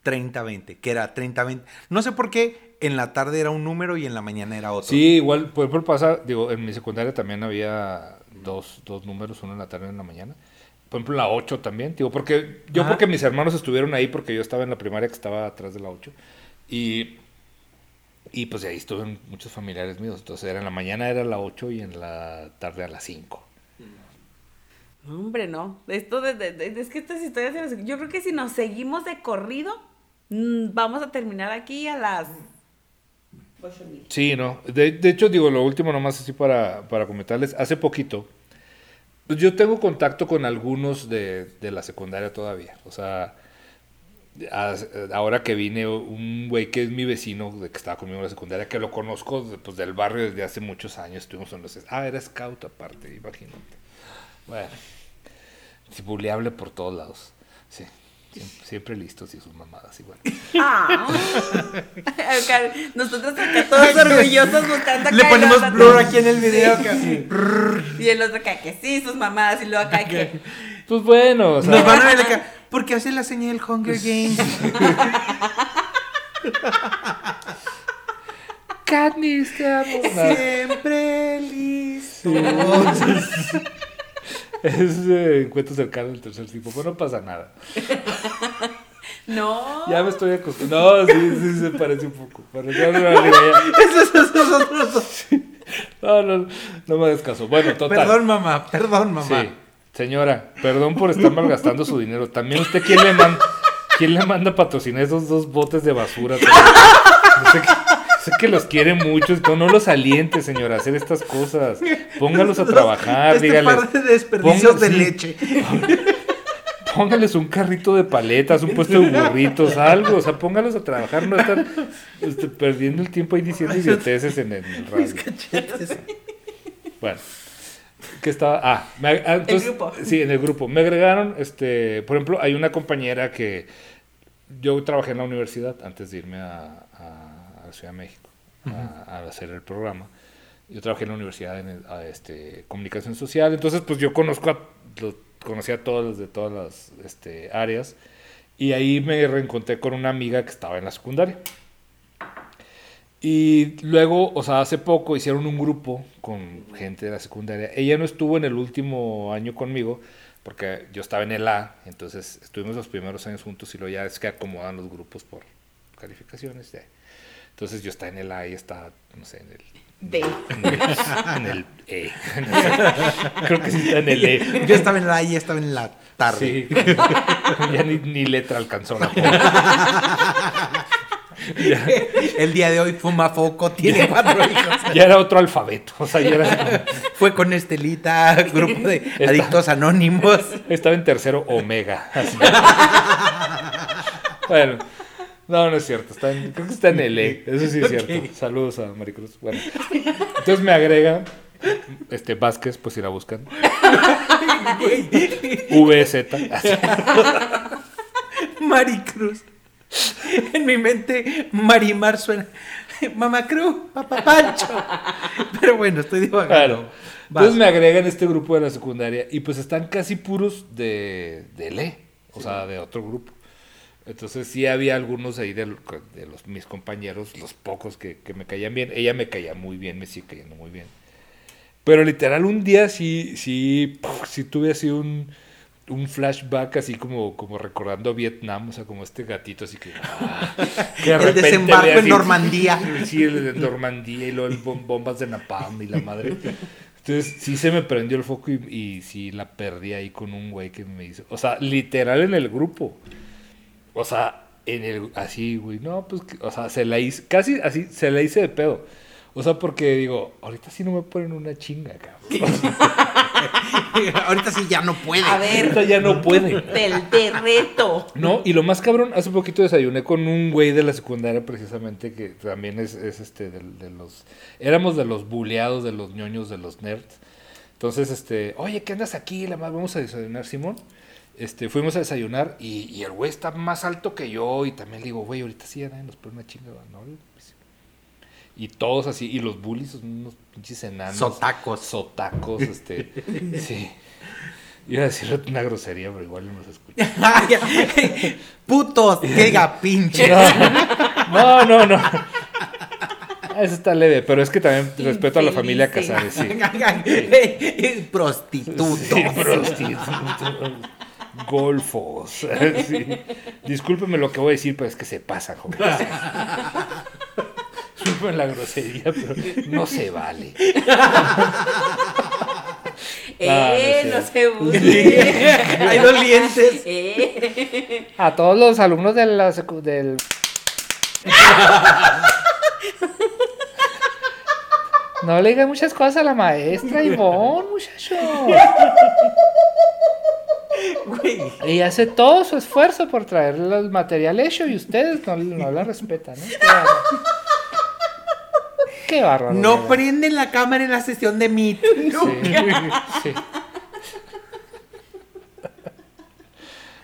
3020, que era 3020. No sé por qué en la tarde era un número y en la mañana era otro. Sí, igual, por ejemplo, pasa, digo, en mi secundaria también había dos, dos números, uno en la tarde y uno en la mañana. Por ejemplo, la 8 también, digo, porque yo Ajá. porque mis hermanos estuvieron ahí, porque yo estaba en la primaria que estaba atrás de la 8. Y, y pues de ahí estuvieron muchos familiares míos. Entonces, era en la mañana era la 8 y en la tarde a las 5. No, Hombre, no. Esto de, de- de- es que estas historias, yo creo que si nos seguimos de corrido, mm, vamos a terminar aquí a las Sí, no. De, hecho, digo, lo último nomás así para, para comentarles. Hace poquito, pues yo tengo contacto con algunos de, de la secundaria todavía. O sea, ahora que vine, un güey que es mi vecino, de que estaba conmigo en la secundaria, que lo conozco pues, del barrio desde hace muchos años. Estuvimos en los... Ah, era scout aparte, imagínate. Bueno, sí, buleable por todos lados. Siempre, siempre listos y sus mamadas igual. Ah. Acá, Nosotros acá todos orgullosos buscando acá Le y ponemos blur aquí en el video. acá. Y el otro acá que sí, sus mamadas y luego acá que Pues bueno, o sea, Nos van a ver acá. Porque hace la señal del Hunger Games. Katniss, te amo. Siempre listo. Es eh, encuentro cercano del tercer tipo, pues no pasa nada. no. Ya me estoy acostumbrado. No, sí, sí, se parece un poco. Pero ya no, no, no, no, no me hagas caso. Bueno, total. Perdón, mamá. Perdón, mamá. Sí, señora, perdón por estar malgastando su dinero. También usted, ¿quién le manda, quién le manda patrocinar esos dos botes de basura? No sé qué- Sé que los quiere mucho, no los aliente, señora, a hacer estas cosas. Póngalos a trabajar, este dígales. par de desperdicios ponga- de leche. Póngales un carrito de paletas, un puesto de burritos, algo. O sea, póngalos a trabajar, no estar este, perdiendo el tiempo ahí diciendo idioteces en el radio. Bueno, ¿qué estaba? Ah, me ah, entonces- grupo. Sí, en el grupo. Me agregaron, este, por ejemplo, hay una compañera que yo trabajé en la universidad antes de irme a la Ciudad de México a, a hacer el programa. Yo trabajé en la universidad en el- a, este, comunicación social, entonces pues yo conozco a, lo- conocí a todos los de todas las este, áreas y ahí me reencontré con una amiga que estaba en la secundaria. Y luego, o sea, hace poco hicieron un grupo con gente de la secundaria. Ella no estuvo en el último año conmigo porque yo estaba en el A, entonces estuvimos los primeros años juntos y luego ya es que acomodan los grupos por calificaciones. ya. Entonces yo estaba en el A y está, no sé, en el B. en el, en el E. Creo que sí está en el E. Yo estaba en la y estaba en la tarde. Sí. ya ni, ni letra alcanzó la ya, El día de hoy fuma foco, tiene cuatro hijos. ya era otro alfabeto. O sea, ya era Fue con Estelita, grupo de Está- adictos anónimos. Estaba en tercero Omega. así. bueno, no, no es cierto. Está en- creo que está en el E. Eso sí es cierto. Saludos a Maricruz. Bueno, entonces me agrega este Vázquez, pues si la buscan. VZ. Maricruz. En mi mente, Marimar suena. Mamá Cruz, Papá Pancho. Pero bueno, estoy divagando. Claro. Entonces me agregan este grupo de la secundaria y pues están casi puros de, de LE, o sea, de otro grupo. Entonces sí había algunos ahí de, de los, mis compañeros, los pocos que, que me caían bien. Ella me caía muy bien, me sigue cayendo muy bien. Pero literal un día sí, sí, puf, sí tuve así un, un flashback así como, como recordando Vietnam, o sea, como este gatito así que... ah, que El desembarco ve en así- Normandía. Sí, el de Normandía y luego el bom- bombas de Napalm y la madre. Entonces sí se me prendió el foco y, y sí la perdí ahí con un güey que me hizo... O sea, literal en el grupo. O sea, en el... Así, güey. No, pues, que- o sea, se la hice... Casi así, se la hice de pedo. O sea, porque digo, ahorita sí no me ponen una chinga, cabrón. Ahorita sí ya no puede. A ver, Ahorita ya no puede. del de reto. No, y lo más cabrón, hace poquito desayuné con un güey de la secundaria precisamente que también es, es este de, de los éramos de los buleados, de los ñoños, de los nerds. Entonces, este, oye, ¿qué andas aquí? La más vamos a desayunar, Simón. Este, fuimos a desayunar y, y el güey está más alto que yo y también le digo, güey, ahorita sí nadie nos pone una chinga, ¿no? Pues, Y todos así, y los bullies son unos pinches enanos. Sotacos. Sotacos, este, sí. Iba a decir una grosería, pero igual no nos escucha. Putos, diga pinche. No, no, no. Eso está leve, pero es que también respeto a la familia. Casares, sí. Prostituto. Sí, prostitutos. Golfos. Sí. Discúlpeme lo que voy a decir, pero es que se pasa, joven. Disculpen la grosería, pero no se vale. Eh, Ah, no se burle. Hay dolientes. Eh. A todos los alumnos de la secu- del No le digan muchas cosas a la maestra, Ivonne, muchacho. Güey. Ella hace todo su esfuerzo por traer el material hecho y ustedes no, no la respetan, ¿no? Qué bárbaro. Qué bárbaro. No prenden la cámara en la sesión de Meet. Sí, sí.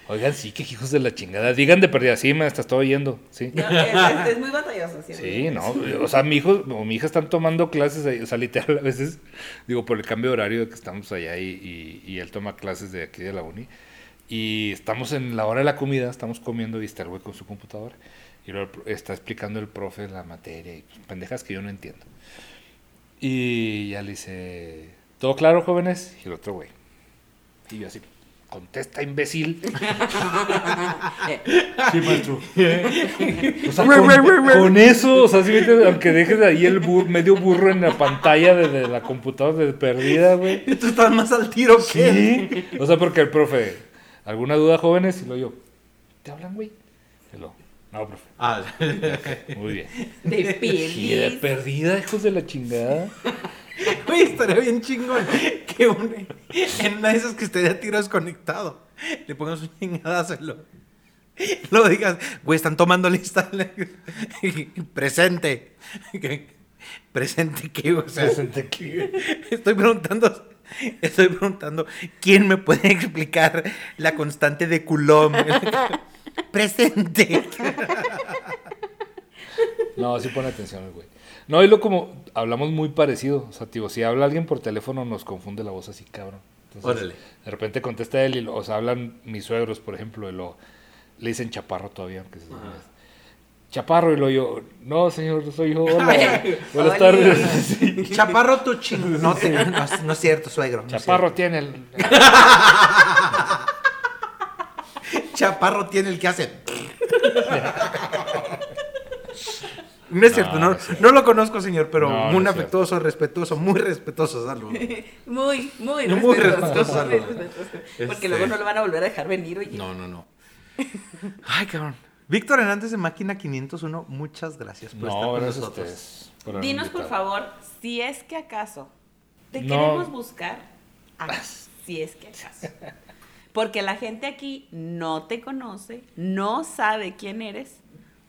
Oigan, sí, que hijos de la chingada. Digan de perdida, sí, maestra, estoy oyendo. Sí. No, es, es muy batalloso. ¿sí? Sí, no, o sea, mi hijo o mi hija están tomando clases, ahí, o sea, literal, a veces, digo, por el cambio de horario de que estamos allá y, y, y él toma clases de aquí de la uni, y estamos en la hora de la comida, estamos comiendo y está el güey con su computadora, y pro- está explicando el profe la materia, y pendejas que yo no entiendo. Y ya le dice, ¿todo claro, jóvenes? Y el otro güey. Y yo así, contesta, imbécil. Sí, maestro. O sea, con, con eso, o sea, si vete, aunque dejes ahí el bur- medio burro en la pantalla de, de la computadora de perdida, güey. Tú estás más al tiro que. Sí. O sea, porque el profe, ¿alguna duda, jóvenes? Y lo yo, ¿te hablan, güey? Y lo, No, profe. Ah, Muy bien. De Y de piel. perdida, hijos de la chingada. Güey, estaría bien chingón que un- en una de esas que esté de tiro desconectado le pongas un chingadazo y lo, lo digas, güey, están tomando lista. Presente. Presente qué, o sea, Presente qué. estoy preguntando, estoy preguntando, ¿quién me puede explicar la constante de Coulomb? Presente. No, sí pone atención el güey. No, y lo como hablamos muy parecido. O sea, tío, si habla alguien por teléfono nos confunde la voz así, cabrón. Entonces, Órale. De repente contesta él y, lo- o sea, hablan mis suegros, por ejemplo, y lo, le dicen chaparro todavía, aunque se Chaparro, y lo yo, no, señor, soy yo. Hola. Buenas tardes. Sí. Chaparro tu ching... No, te- no, es- no es cierto, suegro. no Chaparro tiene el. Chaparro tiene el que hace... No es cierto, No, no, lo conozco, señor, pero No, no muy cierto. afectuoso, respetuoso, muy respetuoso, salud. Muy, muy, Muy respetuoso. Este- Porque luego no lo van a volver a dejar venir, oye. No, no, no. Ay, cabrón. Víctor Hernández de Máquina 501, muchas gracias por estar No, con gracias a nosotros. por Dinos, por favor, si es que acaso te No. queremos buscar, ah, si es que acaso. Porque la gente aquí no te conoce, no sabe quién eres,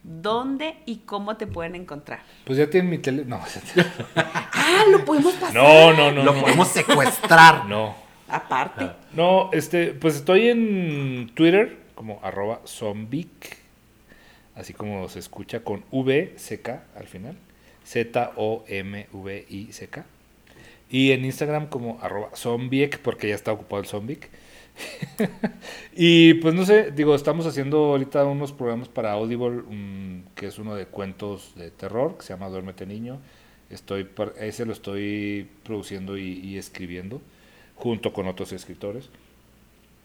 dónde y cómo te pueden encontrar. Pues ya tienen mi tele. No, Ah, lo podemos pasar. no, no, no. Lo no. podemos secuestrar. No. Aparte. No, este, pues estoy en Twitter como arroba zombic, así como se escucha con VCK al final, Z-O-M-V-I-C-K. Y en Instagram como arroba zombiec, porque ya está ocupado el zombic. y pues no sé, digo, estamos haciendo ahorita unos programas para Audible, mm, que es uno de cuentos de terror, que se llama Duérmete Niño. Estoy, ese lo estoy produciendo y escribiendo junto con otros escritores.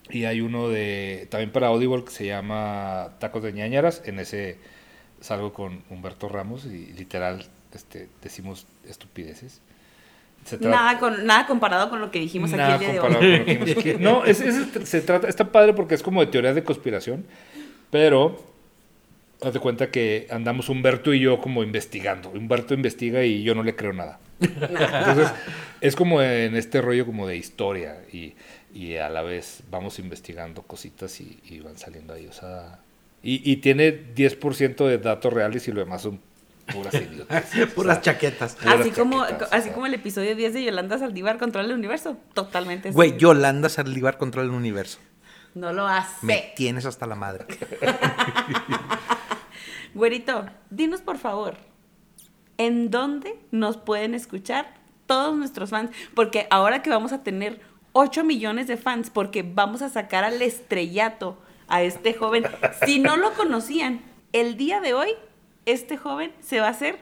Y hay uno de también para Audible que se llama Tacos de ñañaras. En ese salgo con Humberto Ramos y literal este, decimos estupideces. Nada, con, nada comparado con lo que dijimos aquí Nada el día de comparado hoy. con lo que aquí. No, es, es- se trata, está padre porque es como de teorías de conspiración, pero haz de cuenta que andamos Humberto y yo como investigando. Humberto investiga y yo no le creo nada. Entonces, es como en este rollo como de historia y, y a la vez vamos investigando cositas y, y van saliendo ahí. O sea, y, y tiene 10% de datos reales y lo demás son puras idiotas. Puras chaquetas. Puras Así como, chaquetas, así como el episodio 10 de Yolanda Saldívar controla el universo. Totalmente. así. Güey, Yolanda Saldívar controla el universo. No lo hace. Me tienes hasta la madre. Güerito, dinos por favor, ¿en dónde nos pueden escuchar todos nuestros fans? Porque ahora que vamos a tener 8 millones de fans, porque vamos a sacar al estrellato a este joven. Si no lo conocían, el día de hoy, este joven se va a hacer...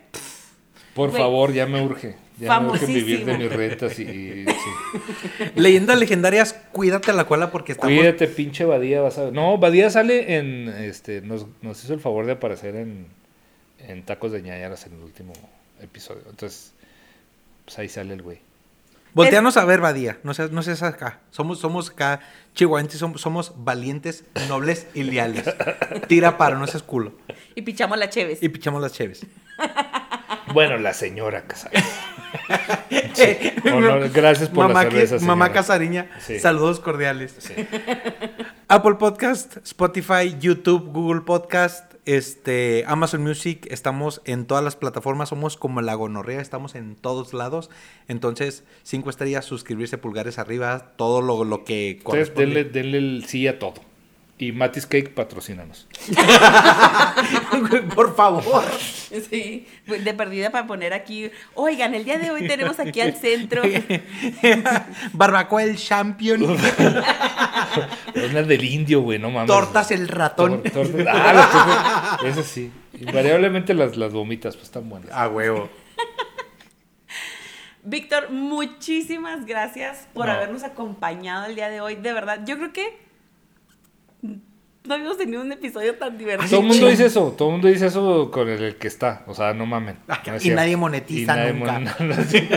Por Güey. favor, ya me urge. Ya me urge vivir de Famosísimo. mis rentas y, y- sí. Leyendas legendarias, cuídate la cola porque estamos. Cuídate, pinche Badía, vas a. No, Badía sale en, este, nos, nos hizo el favor de aparecer en, en Tacos de ñañaras en el último episodio. Entonces, pues ahí sale el güey. Volteanos a ver, Badía. No seas, no seas acá. Somos, somos acá chihuahuenses, somos, somos valientes, nobles y leales. Tira paro, no seas culo. Y pichamos la Cheves. Y pichamos las cheves. Bueno, la señora Casares. Honor- gracias por mamá la que- Mamá. Casariña, Sí. saludos cordiales. Sí. Apple Podcast, Spotify, YouTube, Google Podcast, este, Amazon Music, estamos en todas las plataformas, somos como la gonorrea, estamos en todos lados. Entonces, cinco estrellas, suscribirse, pulgares arriba, todo lo, lo que Ustedes corresponde. denle, denle el sí a todo. Y Matis Cake, patrocínanos. Por favor. Sí, pues, de perdida para poner aquí. Oigan, el día de hoy tenemos aquí al centro. Barbacoa el champion, Es la del indio, güey, no mames. tortas el ratón. Tor- tortas- Ah, las Eso sí. Invariablemente las, las vomitas, pues están buenas. A huevo. Víctor, muchísimas gracias por No. habernos acompañado el día de hoy. De verdad, yo creo que no habíamos tenido un episodio tan divertido. Todo el mundo dice eso, todo el mundo dice eso con el, que está, o sea, no mamen. Ah, no y nadie monetiza nadie nunca. mon- sí.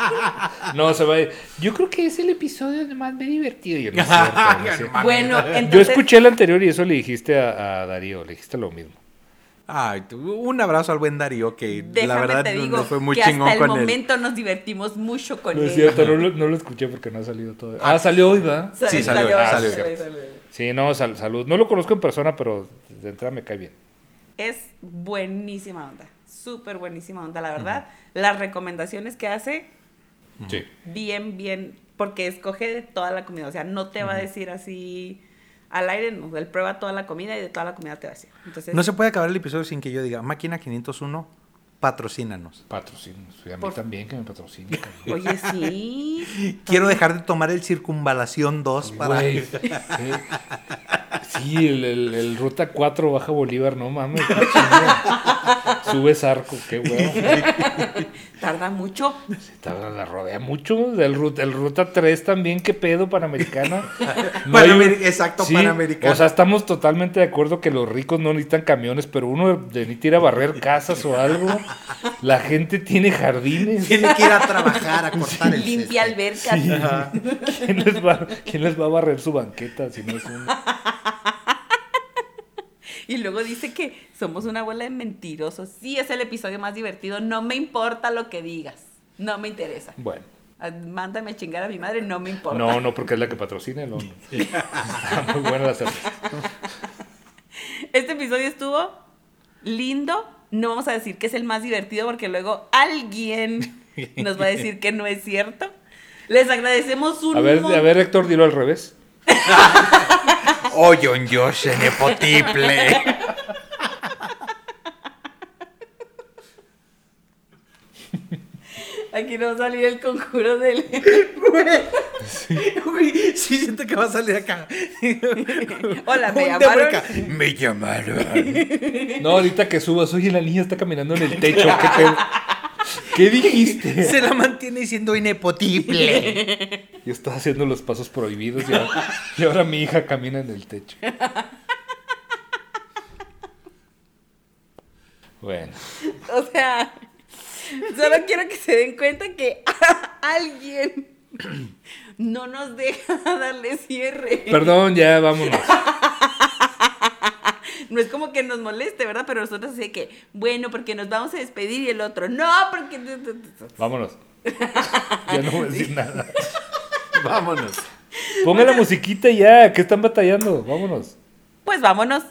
no, se va a ir. Yo creo que es el episodio de más divertido. Yo, no. Bueno, Yo escuché el anterior y eso le dijiste a, a Darío, le dijiste lo mismo. Ay, un abrazo al buen Darío, que Déjame la verdad te no- digo no fue muy que chingón hasta el con él. momento nos divertimos mucho con No él. es cierto, no lo, no lo escuché porque no ha salido todavía. Ah, salió hoy, ¿verdad? Sí, salió, ah, salió. salió, salió. Sí, no, sal- salud. No lo conozco en persona, pero de entrada me cae bien. Es buenísima onda. Súper buenísima onda, la verdad. Las recomendaciones que hace, Sí. bien, bien, porque escoge de toda la comida. O sea, no te va a decir así al aire, no. Él prueba toda la comida y de toda la comida te va a decir. Entonces, No se puede acabar el episodio sin que yo diga, Máquina 501, patrocínanos. Patrocinos. Y a mí Por- también que me patrocine. cabrón. Oye, sí. Quiero dejar de tomar el Circunvalación 2 para... Sí, el, el- el Ruta 4 Baja Bolívar, no mames. Subes arco, qué huevo. Tarda mucho. Tarda- La rodea mucho. El, Ruta- el Ruta 3 también, qué pedo, Panamericana. No Panamer- hay exacto, Sí, Panamericana. O sea, estamos totalmente de acuerdo que los ricos no necesitan camiones, pero uno de necesita ir a barrer casas o algo. La gente tiene jardines. Tiene que ir a trabajar, a cortar el Limpia césped. albercas. ¿Quién les, va, quién les va a barrer su banqueta si no es uno? Y luego dice que somos una bola de mentirosos. Sí, es el episodio más divertido. No me importa lo que digas. No me interesa. Bueno. Ah, Mándame a chingar a mi madre, no me importa. No, no, porque es la que patrocina el hombre. Está muy buena la cerveza. Este episodio estuvo lindo. No vamos a decir que es el más divertido porque luego alguien nos va a decir que no es cierto. Les agradecemos un A ver, mon- a ver, Héctor, dilo al revés. John Josh, nepotiple. Aquí nos va a salir el conjuro del. Uy, sí, siento que va a salir acá. Hola, me llamaron. Me llamaron. No, ahorita que subas, oye, la niña está caminando en el techo. ¿Qué, pedo? ¿Qué dijiste? Se la mantiene siendo inepotible. Yo estaba haciendo los pasos prohibidos y ahora, y ahora mi hija camina en el techo. Bueno, O sea, solo quiero que se den cuenta que alguien no nos deja darle cierre. perdón, ya vámonos. No es como que nos moleste, ¿verdad? Pero nosotros así de que, bueno, porque nos vamos a despedir y el otro, no, porque... Vámonos. Ya no voy a decir nada. Vámonos. Ponga la musiquita ya, que están batallando. Vámonos. Pues vámonos.